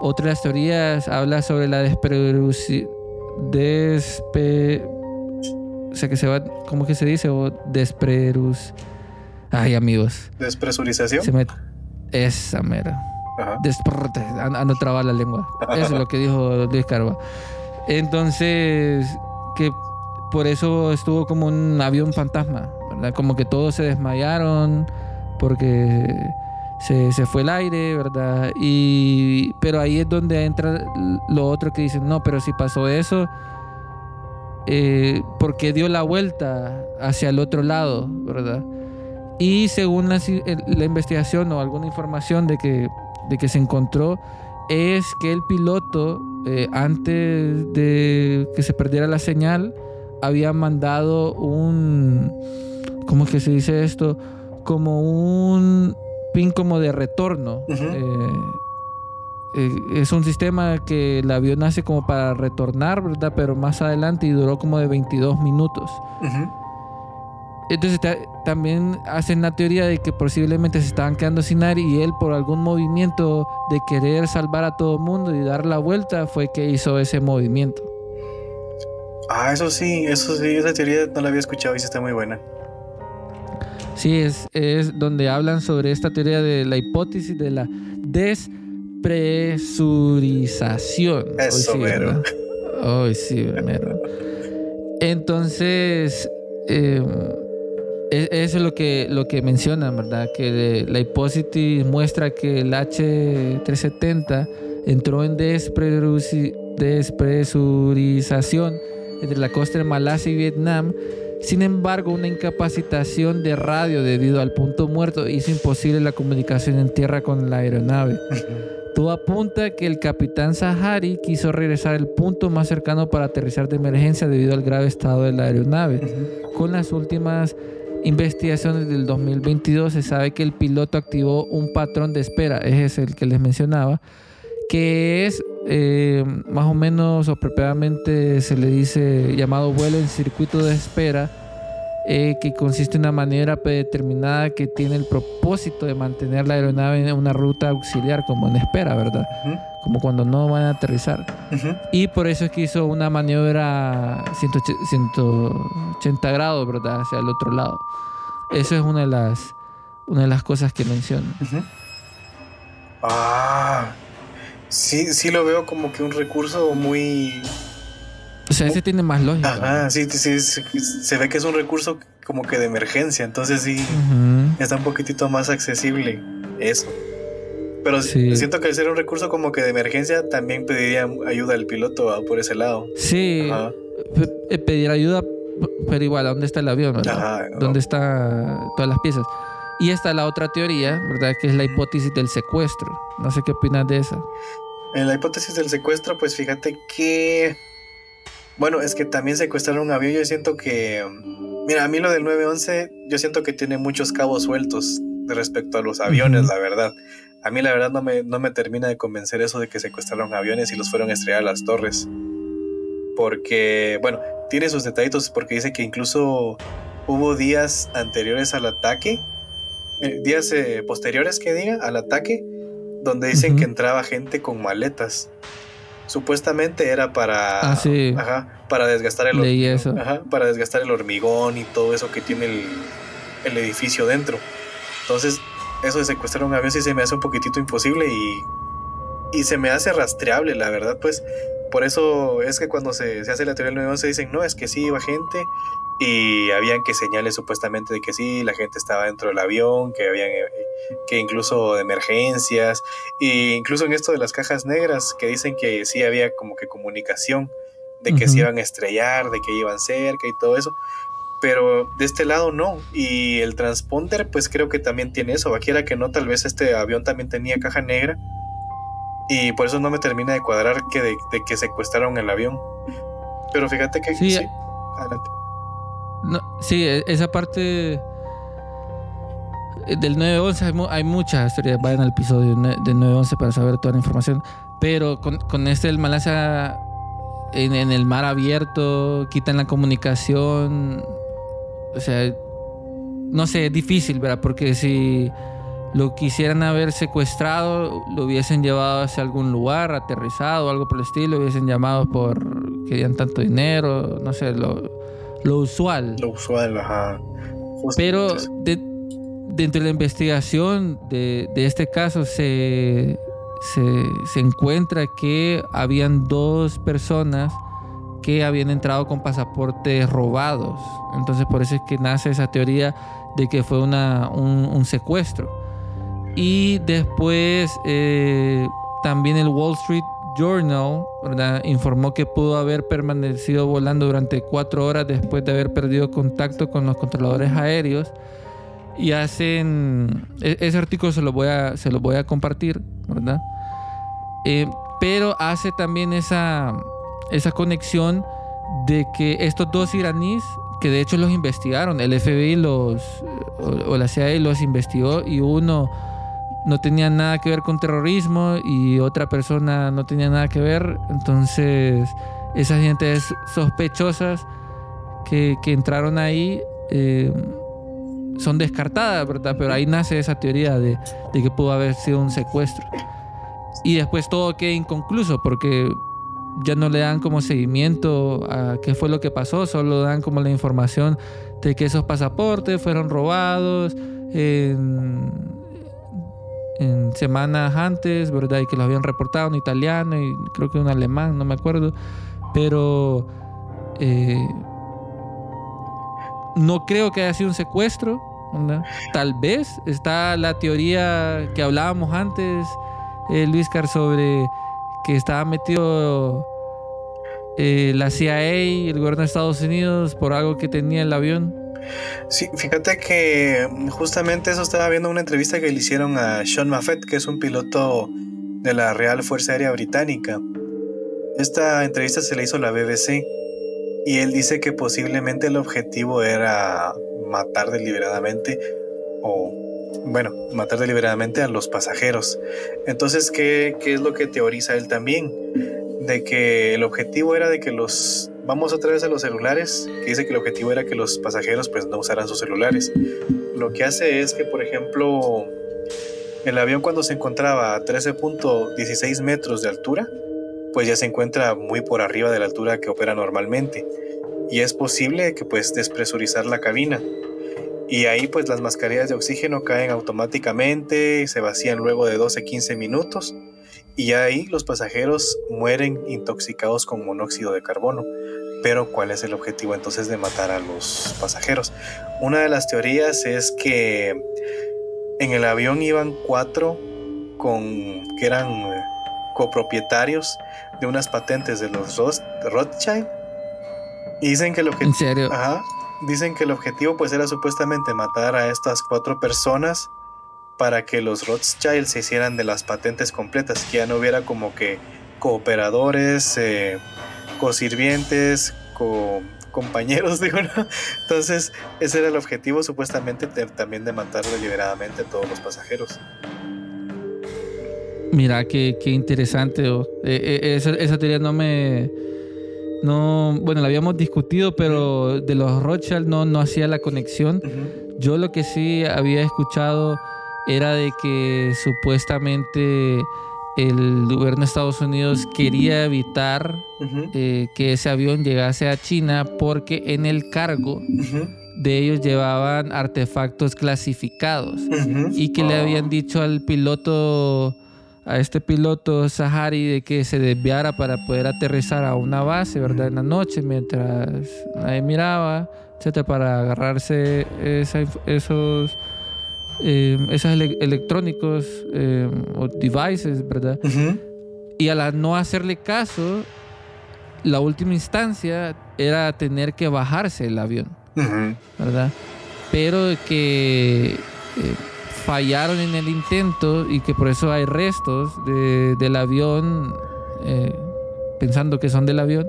Otra de las teorías habla sobre la despreruci... Despe... O sea, que se va... ¿Cómo que se dice? O desprerus... Ay, amigos. Despresurización. Se me... Esa mera. Ajá. Desprrte, an- ando a trabar la lengua. Eso es lo que dijo Luis Carva. Entonces, que por eso estuvo como un avión fantasma, ¿verdad? Como que todos se desmayaron porque se, se fue el aire, ¿verdad? Y, pero ahí es donde entra lo otro que dicen, no, pero si pasó eso, eh, porque dio la vuelta hacia el otro lado, ¿verdad? Y según la, investigación o alguna información de que, de que se encontró, es que el piloto, eh, antes de que se perdiera la señal, había mandado un, ¿cómo es que se dice esto? Como un pin como de retorno. Eh, eh, es un sistema que el avión hace como para retornar, ¿verdad? Pero más adelante y duró como de 22 minutos. Entonces ta- también hacen la teoría de que posiblemente se estaban quedando sin aire y él por algún movimiento de querer salvar a todo el mundo y dar la vuelta fue que hizo ese movimiento. Ah, eso sí, eso sí, esa teoría no la había escuchado y sí está muy buena. Sí, es, es donde hablan sobre esta teoría de la hipótesis de la despresurización. Hoy Eso, sí, mero. ¿verdad? Hoy sí, mero. Entonces, eh, e- eso es lo que, lo que mencionan, ¿verdad? Que de- la hipótesis muestra que el H370 entró en despresurización entre la costa de Malasia y Vietnam. Sin embargo, una incapacitación de radio debido al punto muerto hizo imposible la comunicación en tierra con la aeronave. Todo apunta que el capitán Sahari quiso regresar al punto más cercano para aterrizar de emergencia debido al grave estado de la aeronave. Con las últimas investigaciones del 2022 se sabe que el piloto activó un patrón de espera, ese es el que les mencionaba, que es eh, más o menos o propiamente se le dice llamado vuelo en circuito de espera, eh, que consiste en una manera predeterminada que tiene el propósito de mantener la aeronave en una ruta auxiliar como en espera, ¿verdad? Ujú. Como cuando no van a aterrizar. Ujú. Y por eso es que hizo una maniobra 180, 180 grados, ¿verdad? Hacia el otro lado. Eso es una de las, una de las cosas que menciona. Ujú. Ah, sí, sí lo veo como que un recurso muy... O sea, ese tiene más lógica. Ajá, sí, sí, sí, se ve que es un recurso como que de emergencia, entonces sí, está un poquitito más accesible eso. Pero Sí. siento que al ser un recurso como que de emergencia también pediría ayuda al piloto ah, por ese lado. Sí, Ajá. eh, pedir ayuda, pero igual, ¿a dónde está el avión? Ajá, no. ¿Dónde están todas las piezas? Y está la otra teoría, ¿verdad? Que es la hipótesis del secuestro. No sé qué opinas de esa. En la hipótesis del secuestro, pues fíjate que. Bueno, es que también secuestraron un avión. Yo siento que. Mira, a mí lo del 911, yo siento que tiene muchos cabos sueltos respecto a los aviones, la verdad. A mí, la verdad, no me, no me termina de convencer eso de que secuestraron aviones y los fueron a estrellar a las torres. porque, bueno, tiene sus detallitos porque dice que incluso hubo días anteriores al ataque, días eh, posteriores que diga al ataque, donde dicen que entraba gente con maletas. Supuestamente era para, Ah, sí. ajá, para desgastar el Leí eso. Ajá, para desgastar el hormigón y todo eso que tiene el, el edificio dentro. Entonces, eso de secuestrar un avión sí se me hace un poquitito imposible y, y se me hace rastreable, la verdad, pues. Por eso es que cuando se, se hace la teoría del 911 dicen, no, es que sí iba gente y habían que señales supuestamente de que sí, la gente estaba dentro del avión, que habían eh, que incluso de emergencias, e incluso en esto de las cajas negras, que dicen que sí había como que comunicación de que se iban a estrellar, de que iban cerca y todo eso. Pero de este lado no. Y el transponder, pues creo que también tiene eso. Vaquiera que no, tal vez este avión también tenía caja negra. Y por eso no me termina de cuadrar que de, de que secuestraron el avión. Pero fíjate que Sí, sí. eh. Adelante. No, sí, e- esa parte eh, del 911 hay, mu- hay muchas teorías. Vayan al episodio del 911 para saber toda la información. Pero con, este del Malasia en, en el mar abierto, quitan la comunicación. O sea, no sé, es difícil, ¿verdad? Porque si lo quisieran haber secuestrado, lo hubiesen llevado hacia algún lugar, aterrizado, algo por el estilo, hubiesen llamado por querían tanto dinero, no sé, lo, lo usual. Lo usual, ajá. Justo Pero de- dentro de la investigación de, de este caso se, se, se encuentra que habían dos personas que habían entrado con pasaportes robados. Entonces por eso es que nace esa teoría de que fue una, un, un secuestro. Y después eh, también el Wall Street Journal ¿verdad? informó que pudo haber permanecido volando durante cuatro horas después de haber perdido contacto con los controladores aéreos. Y hacen. e- Ese artículo se lo voy a, se lo voy a compartir, ¿verdad? Eh, pero hace también esa, esa conexión de que estos dos iraníes, que de hecho los investigaron, el FBI los, o, o la CIA los investigó y uno no tenía nada que ver con terrorismo y otra persona no tenía nada que ver, entonces esas gentes sospechosas que, que entraron ahí eh, son descartadas, ¿verdad? Pero ahí nace esa teoría de, de que pudo haber sido un secuestro. Y después todo queda inconcluso porque ya no le dan como seguimiento a qué fue lo que pasó, solo dan como la información de que esos pasaportes fueron robados en, en semanas antes, ¿verdad? Y que los habían reportado un italiano y creo que un alemán, no me acuerdo. Pero eh, no creo que haya sido un secuestro. Tal vez está la teoría que hablábamos antes, eh, Luis Car, sobre que estaba metido eh, la CIA y el gobierno de Estados Unidos por algo que tenía el avión. Sí, fíjate que justamente eso estaba viendo una entrevista que le hicieron a Sean Maffett, que es un piloto de la Real Fuerza Aérea Británica. Esta entrevista se le hizo la BBC y él dice que posiblemente el objetivo era matar deliberadamente o, bueno, matar deliberadamente a los pasajeros. Entonces, ¿qué, qué es lo que teoriza él también? De que el objetivo era de que los vamos otra vez a los celulares, que dice que el objetivo era que los pasajeros pues no usaran sus celulares. Lo que hace es que, por ejemplo, el avión cuando se encontraba a 13.16 metros de altura, pues ya se encuentra muy por arriba de la altura que opera normalmente. Y es posible que pues despresurizar la cabina. Y ahí pues las mascarillas de oxígeno caen automáticamente, se vacían luego de 12-15 minutos. Y ahí los pasajeros mueren intoxicados con monóxido de carbono. Pero ¿cuál es el objetivo entonces de matar a los pasajeros? Una de las teorías es que en el avión iban cuatro con que eran eh, copropietarios de unas patentes de los Roth- Rothschild. Y dicen que el En objetivo serio. Ajá. Dicen que el objetivo pues era supuestamente matar a estas cuatro personas para que los Rothschild se hicieran de las patentes completas, que ya no hubiera como que cooperadores, eh, cosirvientes, co compañeros, digo, ¿no? Entonces, ese era el objetivo supuestamente de- también de matar deliberadamente a todos los pasajeros. Mira, qué, qué interesante. oh. Eh, eh, esa, esa teoría no me, no, bueno, la habíamos discutido, pero de los Rothschild no, no hacía la conexión. Yo lo que sí había escuchado era de que supuestamente el gobierno de Estados Unidos quería evitar eh, que ese avión llegase a China porque en el cargo de ellos llevaban artefactos clasificados y que le habían dicho al piloto a este piloto Sahari de que se desviara para poder aterrizar a una base, ¿verdad? En la noche mientras nadie miraba, etcétera, para agarrarse esos eh, esos electrónicos eh, o devices, ¿verdad? Y al no hacerle caso, la última instancia era tener que bajarse el avión, ¿verdad? Pero que eh, fallaron en el intento y que por eso hay restos del avión, eh, pensando que son del avión,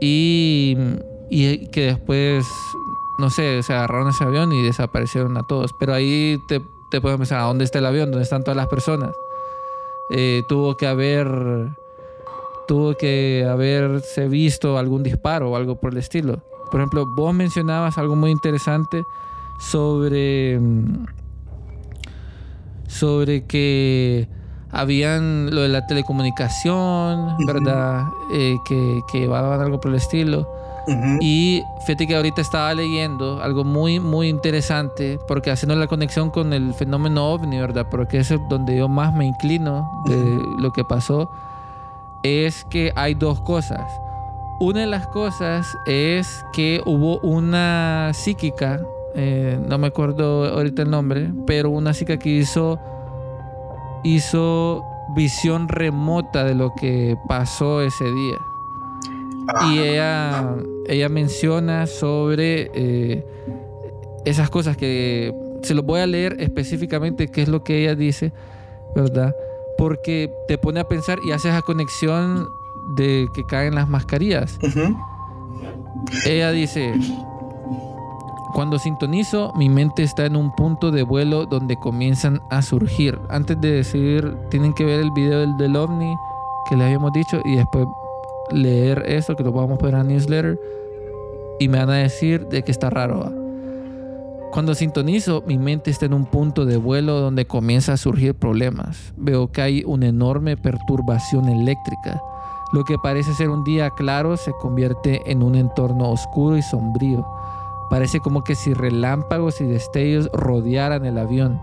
y, y, que después, no sé, se agarraron ese avión y desaparecieron a todos. Pero ahí te, te puedes pensar, ¿a dónde está el avión? ¿Dónde están todas las personas? Eh, tuvo que haber tuvo que haberse visto algún disparo o algo por el estilo. Por ejemplo, vos mencionabas algo muy interesante sobre mm, sobre que habían lo de la telecomunicación, ¿verdad? Eh, que, que llevaban algo por el estilo. Y fíjate que ahorita estaba leyendo algo muy, muy interesante, porque haciendo la conexión con el fenómeno ovni, ¿verdad? Porque es donde yo más me inclino de lo que pasó, es que hay dos cosas. Una de las cosas es que hubo una psíquica eh, no me acuerdo ahorita el nombre, pero una chica que hizo, hizo visión remota de lo que pasó ese día. Y ah. ella, ella menciona sobre eh, esas cosas que se los voy a leer específicamente qué es lo que ella dice, ¿verdad? Porque te pone a pensar y hace esa conexión de que caen las mascarillas. Ella dice, cuando sintonizo, mi mente está en un punto de vuelo donde comienzan a surgir. Antes de decir, tienen que ver el video del, del ovni que les habíamos dicho y después leer eso, que lo a poner en newsletter, y me van a decir de que está raro. Cuando sintonizo, mi mente está en un punto de vuelo donde comienza a surgir problemas. Veo que hay una enorme perturbación eléctrica. Lo que parece ser un día claro se convierte en un entorno oscuro y sombrío. Parece como que si relámpagos y destellos rodearan el avión.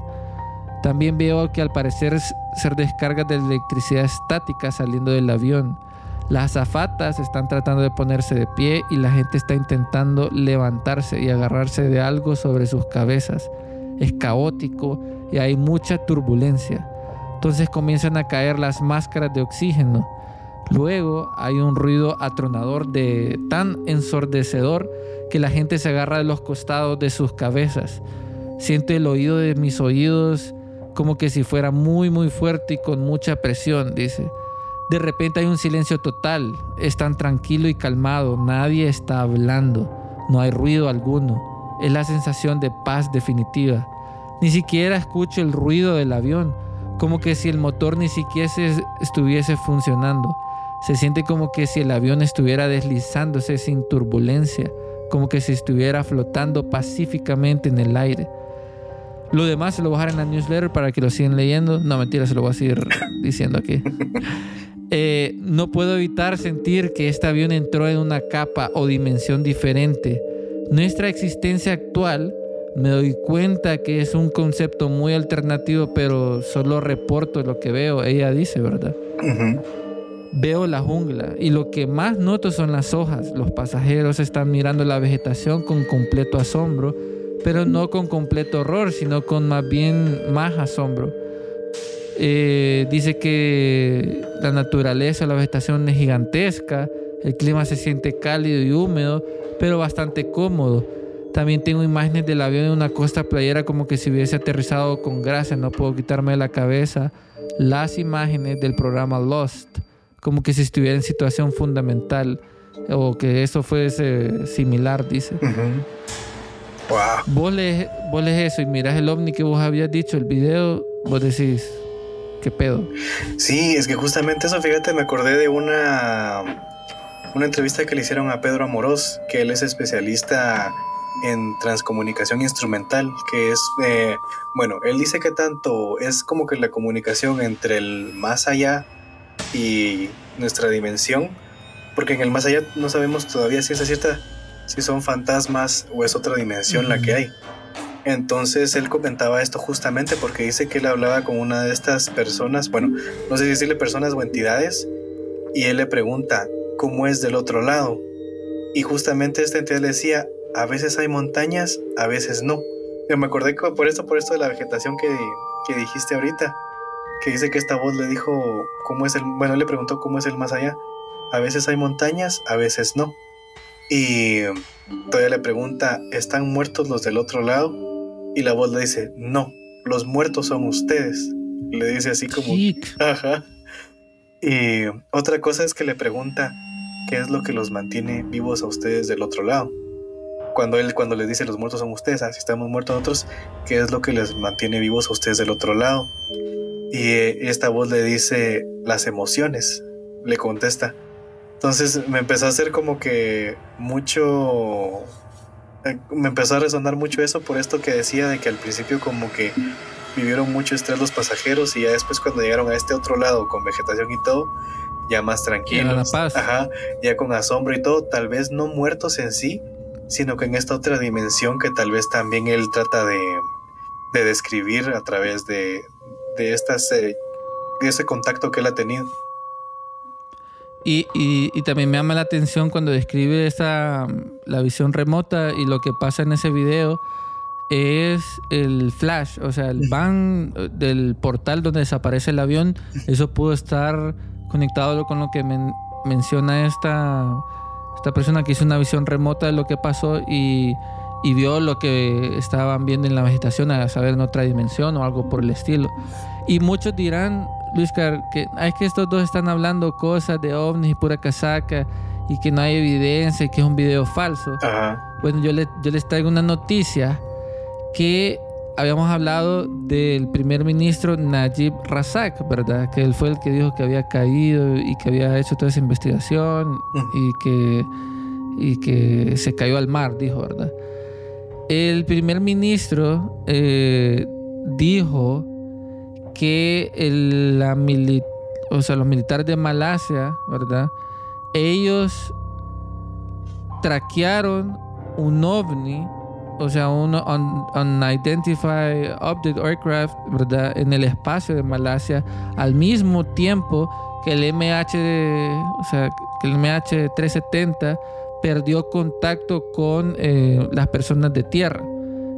También veo que al parecer ser descargas de electricidad estática saliendo del avión. Las azafatas están tratando de ponerse de pie y la gente está intentando levantarse y agarrarse de algo sobre sus cabezas. Es caótico y hay mucha turbulencia. Entonces comienzan a caer las máscaras de oxígeno. Luego hay un ruido atronador de tan ensordecedor que la gente se agarra de los costados de sus cabezas. Siento el oído de mis oídos como que si fuera muy muy fuerte y con mucha presión, dice. De repente hay un silencio total, es tan tranquilo y calmado, nadie está hablando, no hay ruido alguno, es la sensación de paz definitiva. Ni siquiera escucho el ruido del avión, como que si el motor ni siquiera estuviese funcionando. Se siente como que si el avión estuviera deslizándose sin turbulencia como que si estuviera flotando pacíficamente en el aire. Lo demás se lo voy a dejar en la newsletter para que lo sigan leyendo. No, mentira, se lo voy a seguir diciendo aquí. Eh, no puedo evitar sentir que este avión entró en una capa o dimensión diferente. Nuestra existencia actual, me doy cuenta que es un concepto muy alternativo, pero solo reporto lo que veo. Ella dice, ¿verdad? Veo la jungla y lo que más noto son las hojas. Los pasajeros están mirando la vegetación con completo asombro, pero no con completo horror, sino con más bien más asombro. Eh, dice que la naturaleza, la vegetación es gigantesca, el clima se siente cálido y húmedo, pero bastante cómodo. También tengo imágenes del avión en una costa playera como que si hubiese aterrizado con gracia, no puedo quitarme de la cabeza las imágenes del programa Lost como que si estuviera en situación fundamental o que eso fuese similar, dice. Vos lees, vos lees eso y miras el ovni que vos habías dicho, el video, vos decís, ¿qué pedo? Sí, es que justamente eso, fíjate, me acordé de una una entrevista que le hicieron a Pedro Amorós, que él es especialista en transcomunicación instrumental, que es, eh, bueno, él dice que tanto es como que la comunicación entre el más allá y nuestra dimensión, porque en el más allá no sabemos todavía si es cierta si son fantasmas o es otra dimensión la que hay. Entonces él comentaba esto justamente porque dice que él hablaba con una de estas personas, bueno, no sé si decirle personas o entidades, y él le pregunta, ¿cómo es del otro lado? Y justamente esta entidad le decía, a veces hay montañas, a veces no. Yo me acordé por esto, por esto de la vegetación que, que dijiste ahorita, que dice que esta voz le dijo, ¿cómo es el, bueno, le preguntó cómo es el más allá. A veces hay montañas, a veces no. Y todavía le pregunta, ¿están muertos los del otro lado? Y la voz le dice, no, los muertos son ustedes. Le dice así como... Ajá. Y otra cosa es que le pregunta, ¿qué es lo que los mantiene vivos a ustedes del otro lado? Cuando él cuando les dice los muertos son ustedes, si estamos muertos nosotros, ¿qué es lo que les mantiene vivos a ustedes del otro lado? Y eh, esta voz le dice las emociones, le contesta. Entonces me empezó a hacer como que mucho me empezó a resonar mucho eso por esto que decía de que al principio como que vivieron mucho estrés los pasajeros y ya después cuando llegaron a este otro lado con vegetación y todo, ya más tranquilos. Ajá, ya con asombro y todo, tal vez no muertos en sí, sino que en esta otra dimensión que tal vez también él trata de, de describir a través de, de, estas, eh, de ese contacto que él ha tenido. Y, y, también me llama la atención cuando describe esa, la visión remota y lo que pasa en ese video es el flash, o sea, el van del portal donde desaparece el avión, eso pudo estar conectado con lo que menciona esta, esta persona que hizo una visión remota de lo que pasó y, y vio lo que estaban viendo en la vegetación, a saber en otra dimensión o algo por el estilo. Y muchos dirán, Luis que es que estos dos están hablando cosas de ovnis y pura casaca y que no hay evidencia y que es un video falso. Bueno, yo, yo les traigo una noticia que habíamos hablado del primer ministro Najib Razak, ¿verdad? Que él fue el que dijo que había caído y que había hecho toda esa investigación y que, y que se cayó al mar, dijo, ¿verdad? El primer ministro eh, dijo que los militares de Malasia, ¿verdad? Ellos traquearon un ovni, o sea, un unidentified object aircraft, ¿verdad? En el espacio de Malasia al mismo tiempo que el MH, o sea, que el MH370 perdió contacto con eh, las personas de tierra.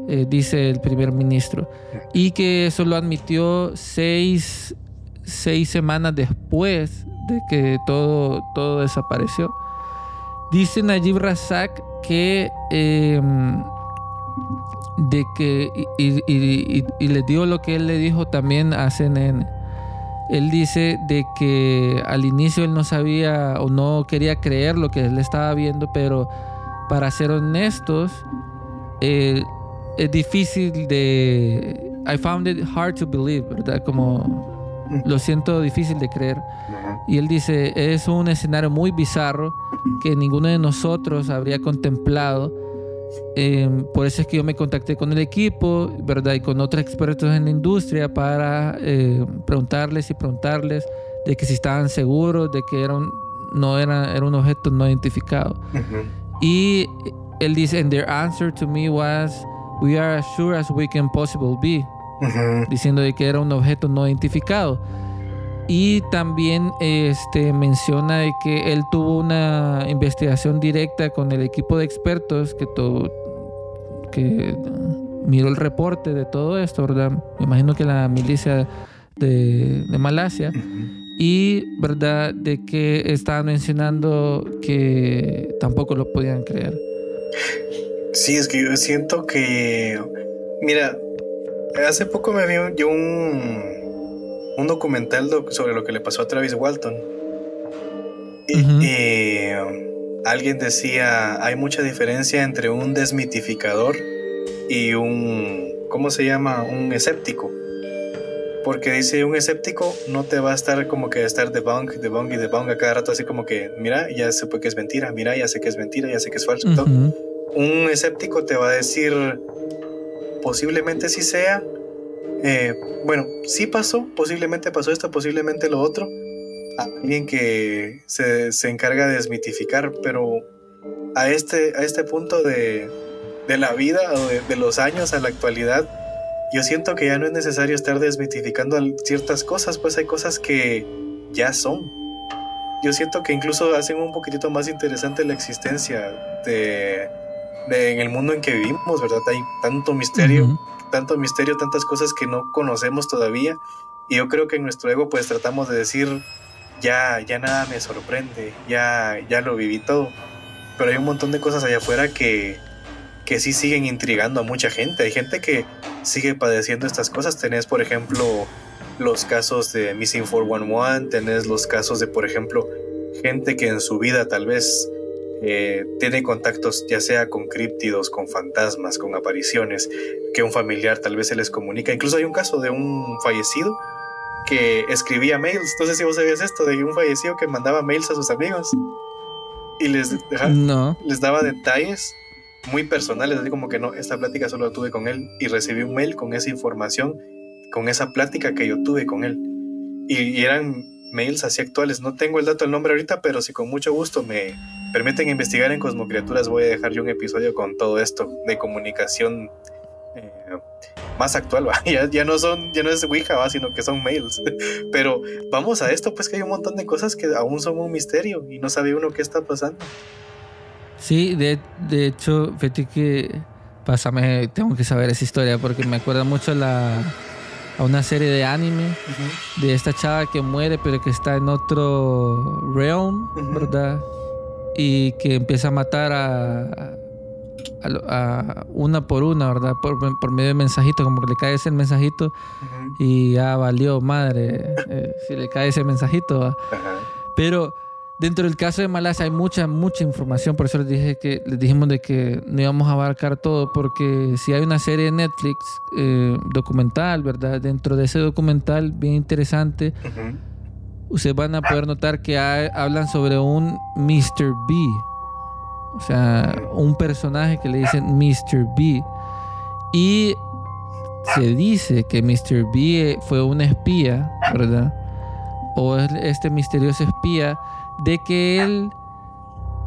Eh, dice el primer ministro, y que eso lo admitió seis, semanas después de que todo, todo desapareció. Dice Najib Razak que em, de que y, y, le dio lo que él le dijo también a CNN. Él dice de que al inicio él no sabía o no quería creer lo que él estaba viendo, pero para ser honestos, eh, es difícil de... I found it hard to believe, ¿verdad? Como lo siento difícil de creer. Y él dice, es un escenario muy bizarro que ninguno de nosotros habría contemplado. Em, por eso es que yo me contacté con el equipo, ¿verdad? Y con otros expertos en la industria para eh, preguntarles y preguntarles de que si estaban seguros de que era un, no era, era un objeto no identificado. Y él dice, and their answer to me was, We are as sure as we can possibly be. Diciendo de que era un objeto no identificado. Y también este, menciona de que él tuvo una investigación directa con el equipo de expertos que, que miró el reporte de todo esto, ¿verdad? Me imagino que la milicia de, de Malasia. Y, ¿verdad? De que estaban mencionando que tampoco lo podían creer. Sí, es que yo siento que. Mira, hace poco me vi yo un, un documental sobre lo que le pasó a Travis Walton. Y, alguien decía: hay mucha diferencia entre un desmitificador y un. ¿Cómo se llama? Un escéptico. Porque dice un escéptico no te va a estar como que estar de bunk, de bunk y de bunk a cada rato así como que, mira, ya sé que es mentira, mira, ya sé que es mentira, ya sé que es falso. Un escéptico te va a decir, posiblemente sí sea, eh, bueno, sí pasó, posiblemente pasó esto, posiblemente lo otro. Alguien que se, se encarga de desmitificar, pero a este, a este punto de, de la vida o de, de los años a la actualidad, yo siento que ya no es necesario estar desmitificando ciertas cosas, pues hay cosas que ya son. Yo siento que incluso hacen un poquitito más interesante la existencia de- en el mundo en que vivimos, ¿verdad? Hay tanto misterio, tanto misterio, tantas cosas que no conocemos todavía. Y yo creo que en nuestro ego pues tratamos de decir, ya, ya nada me sorprende, ya, ya lo viví todo. Pero hay un montón de cosas allá afuera que, que sí siguen intrigando a mucha gente. Hay gente que sigue padeciendo estas cosas. Tenés, por ejemplo, los casos de Missing 411, tenés los casos de, por ejemplo, gente que en su vida tal vez eh, tiene contactos ya sea con críptidos, con fantasmas, con apariciones, que un familiar tal vez se les comunica. Incluso hay un caso de un fallecido que escribía mails. No sé si vos sabías esto, de un fallecido que mandaba mails a sus amigos y les, No. les daba detalles muy personales, así como que no, esta plática solo la tuve con él y recibí un mail con esa información, con esa plática que yo tuve con él. Y, y eran mails así actuales. No tengo el dato del nombre ahorita, pero si con mucho gusto me permiten investigar en Cosmocriaturas, voy a dejar yo un episodio con todo esto de comunicación eh, más actual. ¿va? Ya, ya no son, ya no es Ouija, ¿va? sino que son mails. Pero vamos a esto, pues que hay un montón de cosas que aún son un misterio y no sabe uno qué está pasando. Sí, de, de hecho, fíjate que pásame, tengo que saber esa historia porque me acuerda mucho a la, a una serie de anime de esta chava que muere pero que está en otro realm. ¿verdad? Y que empieza a matar a, a, lo- a una por una, ¿verdad? Por, por medio de mensajito, como que le cae ese mensajito y ya valió madre eh, si le cae ese mensajito. Pero dentro del caso de Malasia hay mucha, mucha información. Por eso les dije que les dijimos de que no íbamos a abarcar todo, porque si hay una serie de Netflix eh, documental, ¿verdad? Dentro de ese documental bien interesante. Ustedes van a poder notar que hay- hablan sobre un Mr. B. O sea, un personaje que le dicen Mr. B. Y se dice que Mr. B fue un espía, ¿verdad? O es este misterioso espía de que él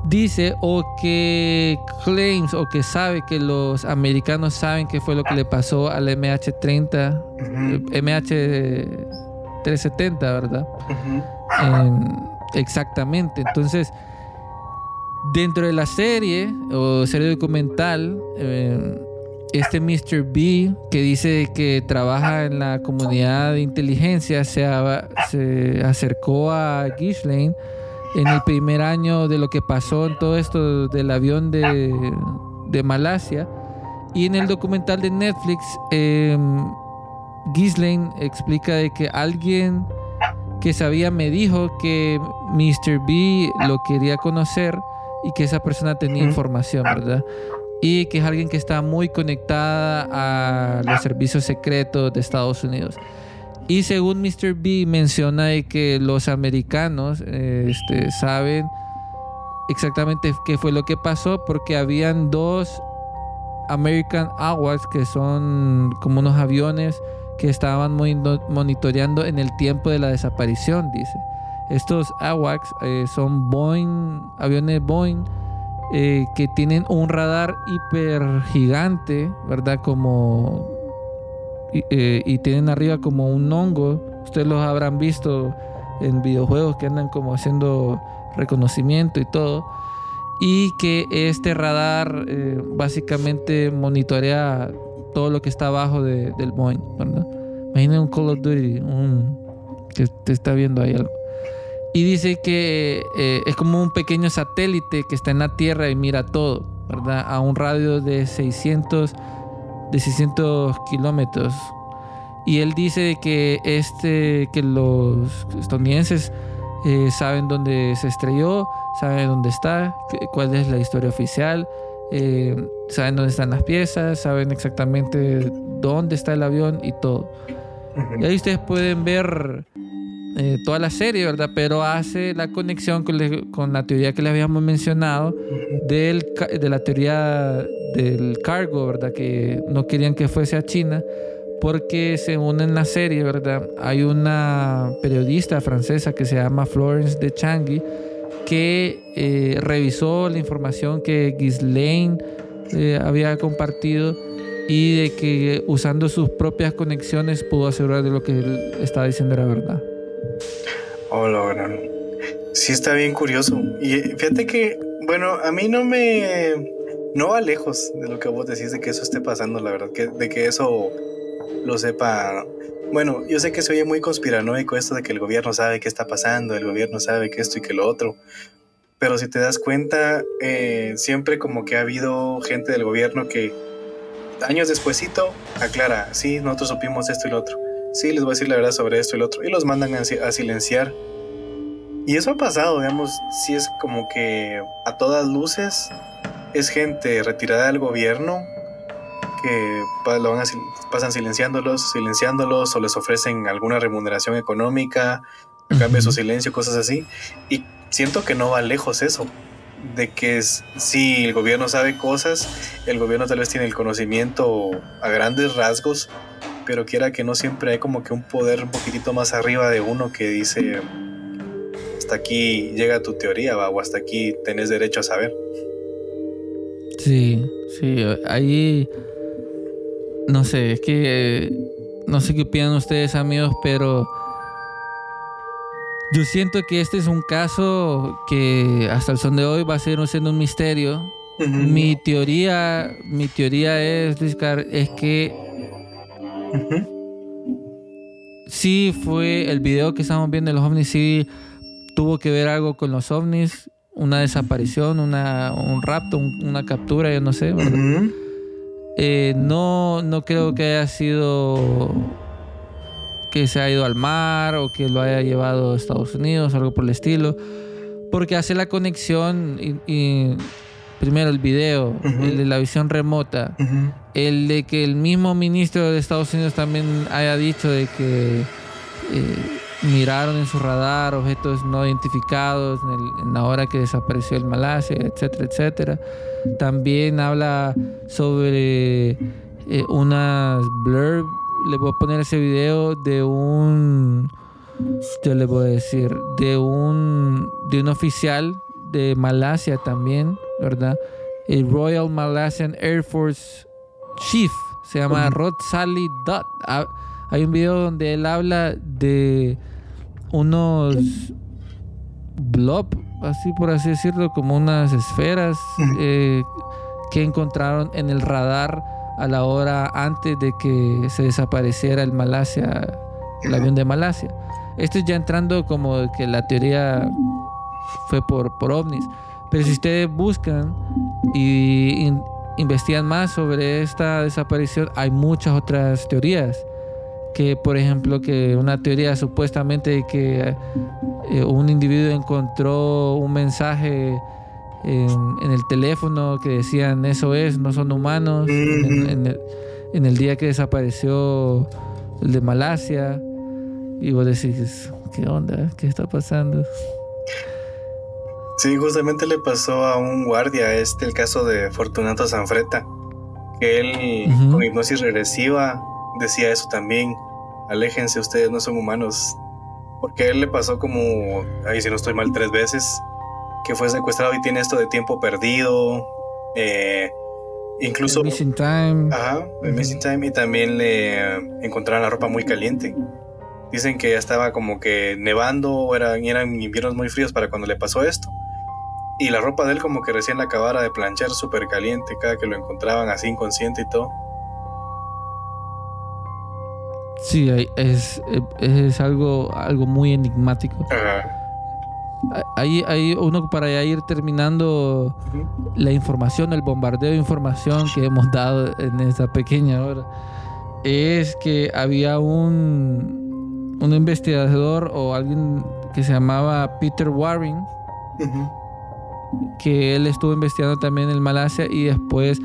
dice o que claims o que sabe que los americanos saben qué fue lo que le pasó al MH30, Ujú. MH370, ¿verdad? Exactamente. Entonces, dentro de la serie o serie documental, eh, este Mr. B, que dice que trabaja en la comunidad de inteligencia, se, a- se acercó a Ghislaine en el primer año de lo que pasó en todo esto del avión de, de Malasia. Y en el documental de Netflix, eh, Ghislaine explica de que alguien que sabía me dijo que Mr. B lo quería conocer y que esa persona tenía información, ¿verdad? Y que es alguien que está muy conectada a los servicios secretos de Estados Unidos. Y según Mr. B menciona de que los americanos este, saben exactamente qué fue lo que pasó porque habían dos American Awards que son como unos aviones que estaban monitoreando en el tiempo de la desaparición, dice. Estos AWACS eh, son Boeing, aviones Boeing, eh, que tienen un radar hiper gigante, ¿verdad? Como. Y, eh, y tienen arriba como un hongo. Ustedes los habrán visto en videojuegos que andan como haciendo reconocimiento y todo. Y que este radar básicamente monitorea todo lo que está abajo de- del Boeing, ¿verdad? Un Call of Duty, un, que te está viendo ahí algo. Y dice que eh, es como un pequeño satélite que está en la Tierra y mira todo, ¿verdad? A un radio de 600, de 600 kilómetros. Y él dice que, este, que los estadounidenses eh, saben dónde se estrelló, saben dónde está, cuál es la historia oficial, eh, saben dónde están las piezas, saben exactamente dónde está el avión y todo. Y ahí ustedes pueden ver eh, toda la serie, ¿verdad? Pero hace la conexión con, le- con la teoría que les habíamos mencionado del, de la teoría del cargo, ¿verdad? Que no querían que fuese a China porque según en la serie, ¿verdad? Hay una periodista francesa que se llama Florence de Changi que eh, revisó la información que Ghislaine eh, había compartido y de que usando sus propias conexiones pudo asegurar de lo que él estaba diciendo era verdad. Oh, logran. Sí, está bien curioso. Y fíjate que, bueno, a mí no me. No va lejos de lo que vos decís de que eso esté pasando, la verdad, que, de que eso lo sepa. Bueno, yo sé que se oye muy conspiranoico esto de que el gobierno sabe qué está pasando, el gobierno sabe que esto y que lo otro. Pero si te das cuenta, eh, siempre como que ha habido gente del gobierno que años despuesito aclara, sí, nosotros supimos esto y lo otro. Sí, les voy a decir la verdad sobre esto y lo otro. Y los mandan a, si- a silenciar. Y eso ha pasado, digamos, si es como que a todas luces es gente retirada del gobierno que lo van a pasan silenciándolos, silenciándolos o les ofrecen alguna remuneración económica a cambio de su silencio, cosas así. Y siento que no va lejos eso. De que es- si el gobierno sabe cosas, el gobierno tal vez tiene el conocimiento a grandes rasgos, pero quiera que no siempre hay como que un poder un poquitito más arriba de uno que dice hasta aquí llega tu teoría ¿va? o hasta aquí tenés derecho a saber. Sí, sí, ahí no sé, es que no sé qué opinan ustedes amigos, pero yo siento que este es un caso que hasta el son de hoy va a ser siendo un misterio. Mi teoría, mi teoría es, es que sí fue el video que estamos viendo de los ovnis, sí tuvo que ver algo con los ovnis, una desaparición, una, un rapto, un- una captura, yo no sé, ¿verdad? Eh, no, no creo que haya sido que se ha ido al mar o que lo haya llevado a Estados Unidos, algo por el estilo, porque hace la conexión y, y primero el video, el de la visión remota, el de que el mismo ministro de Estados Unidos también haya dicho de que eh, miraron en su radar objetos no identificados en, el- en la hora que desapareció el Malasia, etcétera, etcétera. También habla sobre eh, unas blurb, le voy a poner ese video de un, yo le voy a decir, de un, de un oficial de Malasia también, ¿verdad? El Royal Malaysian Air Force Chief, se llama Rod Sally Dutt. Ah, Hay un video donde él habla de unos blob, así por así decirlo, como unas esferas eh, que encontraron en el radar a la hora antes de que se desapareciera el Malasia, el avión de Malasia. Esto es ya entrando como que la teoría fue por, por ovnis. Pero si ustedes buscan y in- investigan más sobre esta desaparición, hay muchas otras teorías. Que, por ejemplo, que una teoría supuestamente de que eh, un individuo encontró un mensaje en, en el teléfono que decían eso es, no son humanos, en, en el, en el día que desapareció el de Malasia. Y vos decís, ¿qué onda? ¿Qué está pasando? Sí, justamente le pasó a un guardia este el caso de Fortunato Sanfreta, que él con hipnosis regresiva decía eso también, aléjense ustedes, no son humanos, porque a él le pasó como, ahí si no estoy mal, tres veces, que fue secuestrado y tiene esto de tiempo perdido, eh, incluso... El Missing Time. Ajá, el. Missing Time y también le encontraron la ropa muy caliente. Dicen que ya estaba como que nevando, eran, eran inviernos muy fríos para cuando le pasó esto. Y la ropa de él como que recién la acabara de planchar súper caliente cada que lo encontraban así inconsciente y todo. Sí, es, es algo, algo muy enigmático. Ajá. Ahí hay uno para ya ir terminando la información, el bombardeo de información que hemos dado en esta pequeña hora. Es que había un, un investigador o alguien que se llamaba Peter Warren, que él estuvo investigando también en Malasia y después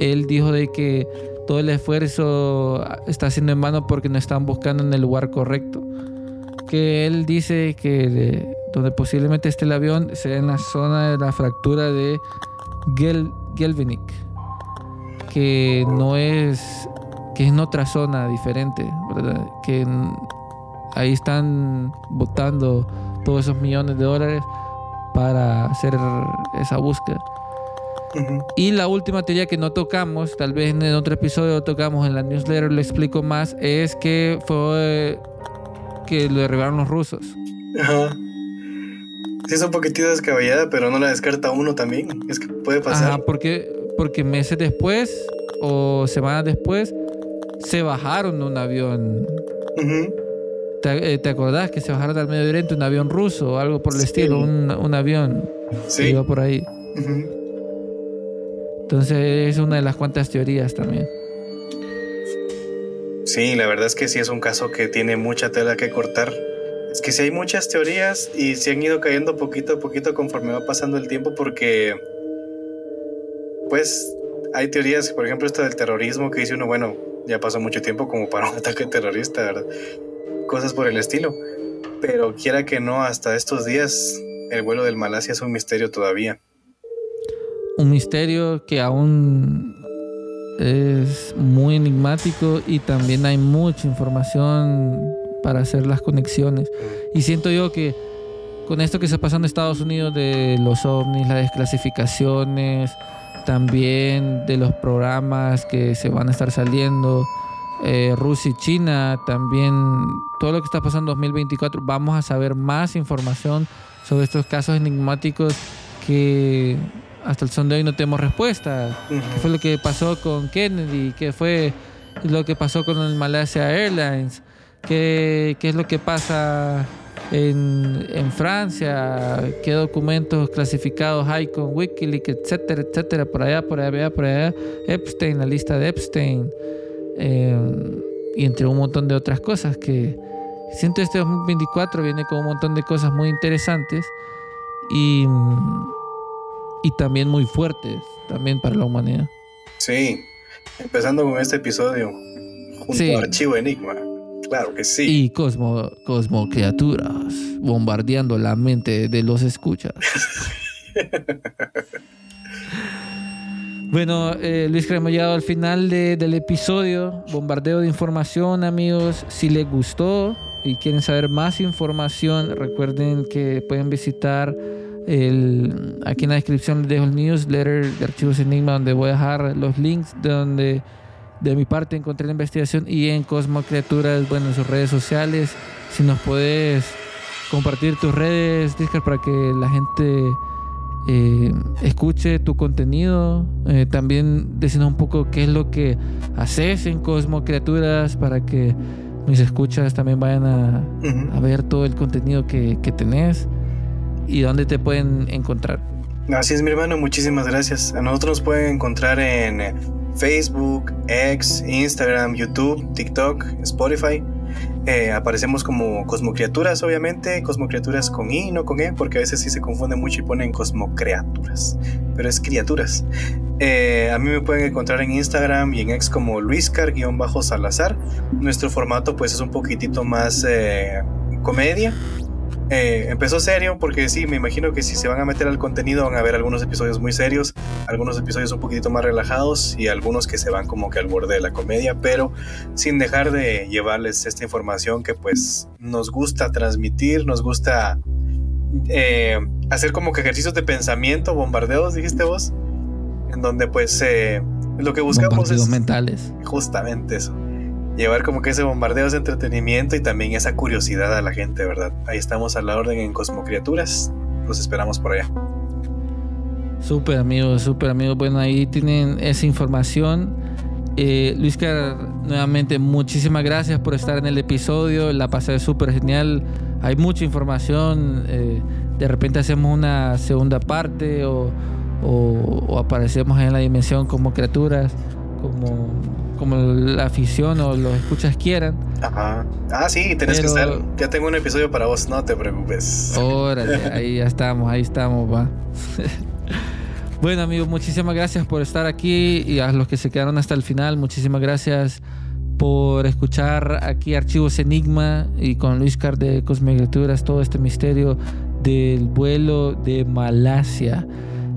él dijo de que todo el esfuerzo está siendo en vano porque no están buscando en el lugar correcto. Que él dice que de- donde posiblemente esté el avión sea en la zona de la fractura de Gel, Gelvinic, que no es que es en otra zona diferente, ¿verdad? Que ahí están botando todos esos millones de dólares para hacer esa búsqueda. Y la última teoría que no tocamos, tal vez en otro episodio tocamos en la newsletter, lo explico más, es que fue que lo derribaron los rusos. Ajá. Sí, es un poquitito descabellada, pero no la descarta uno también. Es que puede pasar. Ajá, porque, porque meses después o semanas después se bajaron de un avión. Ujú. ¿Te, eh, te acordás que se bajaron al Medio Oriente un avión ruso o algo por el Sí. estilo? Un, un avión que iba por ahí. Ujú. Entonces es una de las cuantas teorías también. Sí, la verdad es que sí es un caso que tiene mucha tela que cortar. Es que sí hay muchas teorías y se han ido cayendo poquito a poquito conforme va pasando el tiempo porque, pues, hay teorías, por ejemplo, esta del terrorismo que dice uno, bueno, ya pasó mucho tiempo como para un ataque terrorista, ¿verdad? Cosas por el estilo. Pero quiera que no, hasta estos días el vuelo del Malasia es un misterio todavía. Un misterio que aún es muy enigmático y también hay mucha información para hacer las conexiones. Y siento yo que con esto que está pasando en Estados Unidos de los ovnis, las desclasificaciones, también de los programas que se van a estar saliendo, eh, Rusia y China, también todo lo que está pasando en 2024, vamos a saber más información sobre estos casos enigmáticos que hasta el son de hoy no tenemos respuesta. ¿Qué fue lo que pasó con Kennedy? ¿Qué fue lo que pasó con el Malaysia Airlines? ¿Qué, qué es lo que pasa en, en Francia? ¿Qué documentos clasificados hay con Wikileaks, etcétera, etcétera? Por allá, por allá, por allá. Epstein, la lista de Epstein. eh, y entre un montón de otras cosas que siento este 2024 viene con un montón de cosas muy interesantes y, y también muy fuertes también para la humanidad. Sí, empezando con este episodio junto Sí. a Archivo Enigma. Claro que sí. Y Cosmo, Cosmo Criaturas bombardeando la mente de los escuchas. Bueno, eh, Luis, hemos llegado al final de- del episodio. Bombardeo de información, amigos. Si les gustó y quieren saber más información, recuerden que pueden visitar el, aquí en la descripción les dejo el newsletter de Archivos Enigma, donde voy a dejar los links de donde de mi parte encontré la investigación y en Cosmo Criaturas, bueno, en sus redes sociales. Si nos puedes compartir tus redes, Discord, para que la gente eh, escuche tu contenido. Eh, también decirnos un poco qué es lo que haces en Cosmo Criaturas para que mis escuchas también vayan a, ver todo el contenido que, que tenés y dónde te pueden encontrar. Así es, mi hermano, muchísimas gracias. A nosotros nos pueden encontrar en eh, Facebook, X, Instagram, YouTube, TikTok, Spotify. Eh, aparecemos como Cosmocriaturas, obviamente. Cosmocriaturas con I, no con E, porque a veces sí se confunde mucho y ponen Cosmocreaturas. Pero es criaturas. Eh, a mí me pueden encontrar en Instagram y en X como Luiscar-Salazar. Nuestro formato pues es un poquitito más comedia. Eh, empezó serio porque sí, me imagino que si se van a meter al contenido van a ver algunos episodios muy serios, algunos episodios un poquitito más relajados y algunos que se van como que al borde de la comedia, pero sin dejar de llevarles esta información que pues nos gusta transmitir, nos gusta eh, hacer como que ejercicios de pensamiento, bombardeos, dijiste vos, en donde pues eh, lo que buscamos Bombardeos es mentales. justamente eso. Llevar como que ese bombardeo de entretenimiento y también esa curiosidad a la gente, ¿verdad? Ahí estamos a la orden en Cosmocriaturas. Los esperamos por allá. Súper amigos, súper amigos. Bueno, ahí tienen esa información. Eh, Luis Car, nuevamente muchísimas gracias por estar en el episodio. La pasé súper genial. Hay mucha información. eh, de repente hacemos una segunda parte o- o aparecemos en la dimensión como criaturas, como, como la afición o los escuchas quieran. Ajá. Ah, sí, tenés que estar. Ya tengo un episodio para vos, no te preocupes. Órale, ahí ya estamos, ahí estamos, va. Bueno, amigos, muchísimas gracias por estar aquí y a los que se quedaron hasta el final, muchísimas gracias por escuchar aquí Archivos Enigma y con Luis Car de Cosmigaturas todo este misterio del vuelo de Malasia.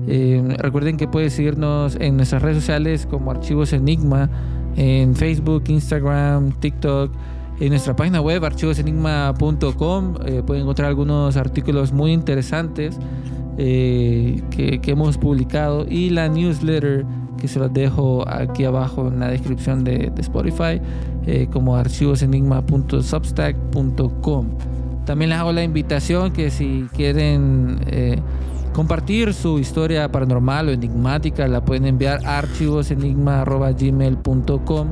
Eh, recuerden que pueden seguirnos en nuestras redes sociales como Archivos Enigma, en Facebook, Instagram, TikTok, en nuestra página web archivosenigma.com. Eh, pueden encontrar algunos artículos muy interesantes eh, que, hemos publicado y la newsletter que se los dejo aquí abajo en la descripción de, de Spotify eh, como archivosenigma.substack.com. También les hago la invitación que si quieren eh, compartir su historia paranormal o enigmática, la pueden enviar a archivosenigma.gmail.com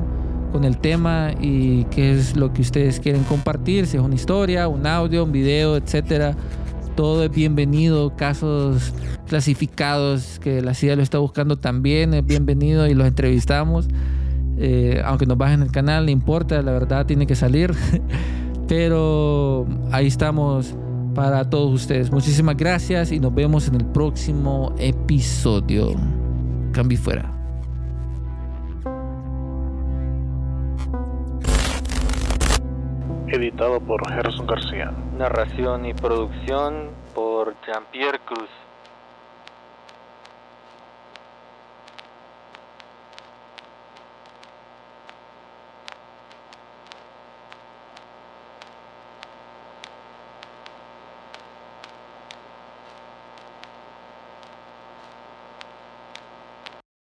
con el tema y qué es lo que ustedes quieren compartir, si es una historia, un audio, un video, etcétera. Todo es bienvenido, casos clasificados que la CIA lo está buscando también es bienvenido y los entrevistamos. Eh, aunque nos bajen el canal, no importa, la verdad tiene que salir. Pero ahí estamos para todos ustedes. Muchísimas gracias y nos vemos en el próximo episodio. Cambio fuera. Editado por Gerson García. Narración y producción por Jean-Pierre Cruz.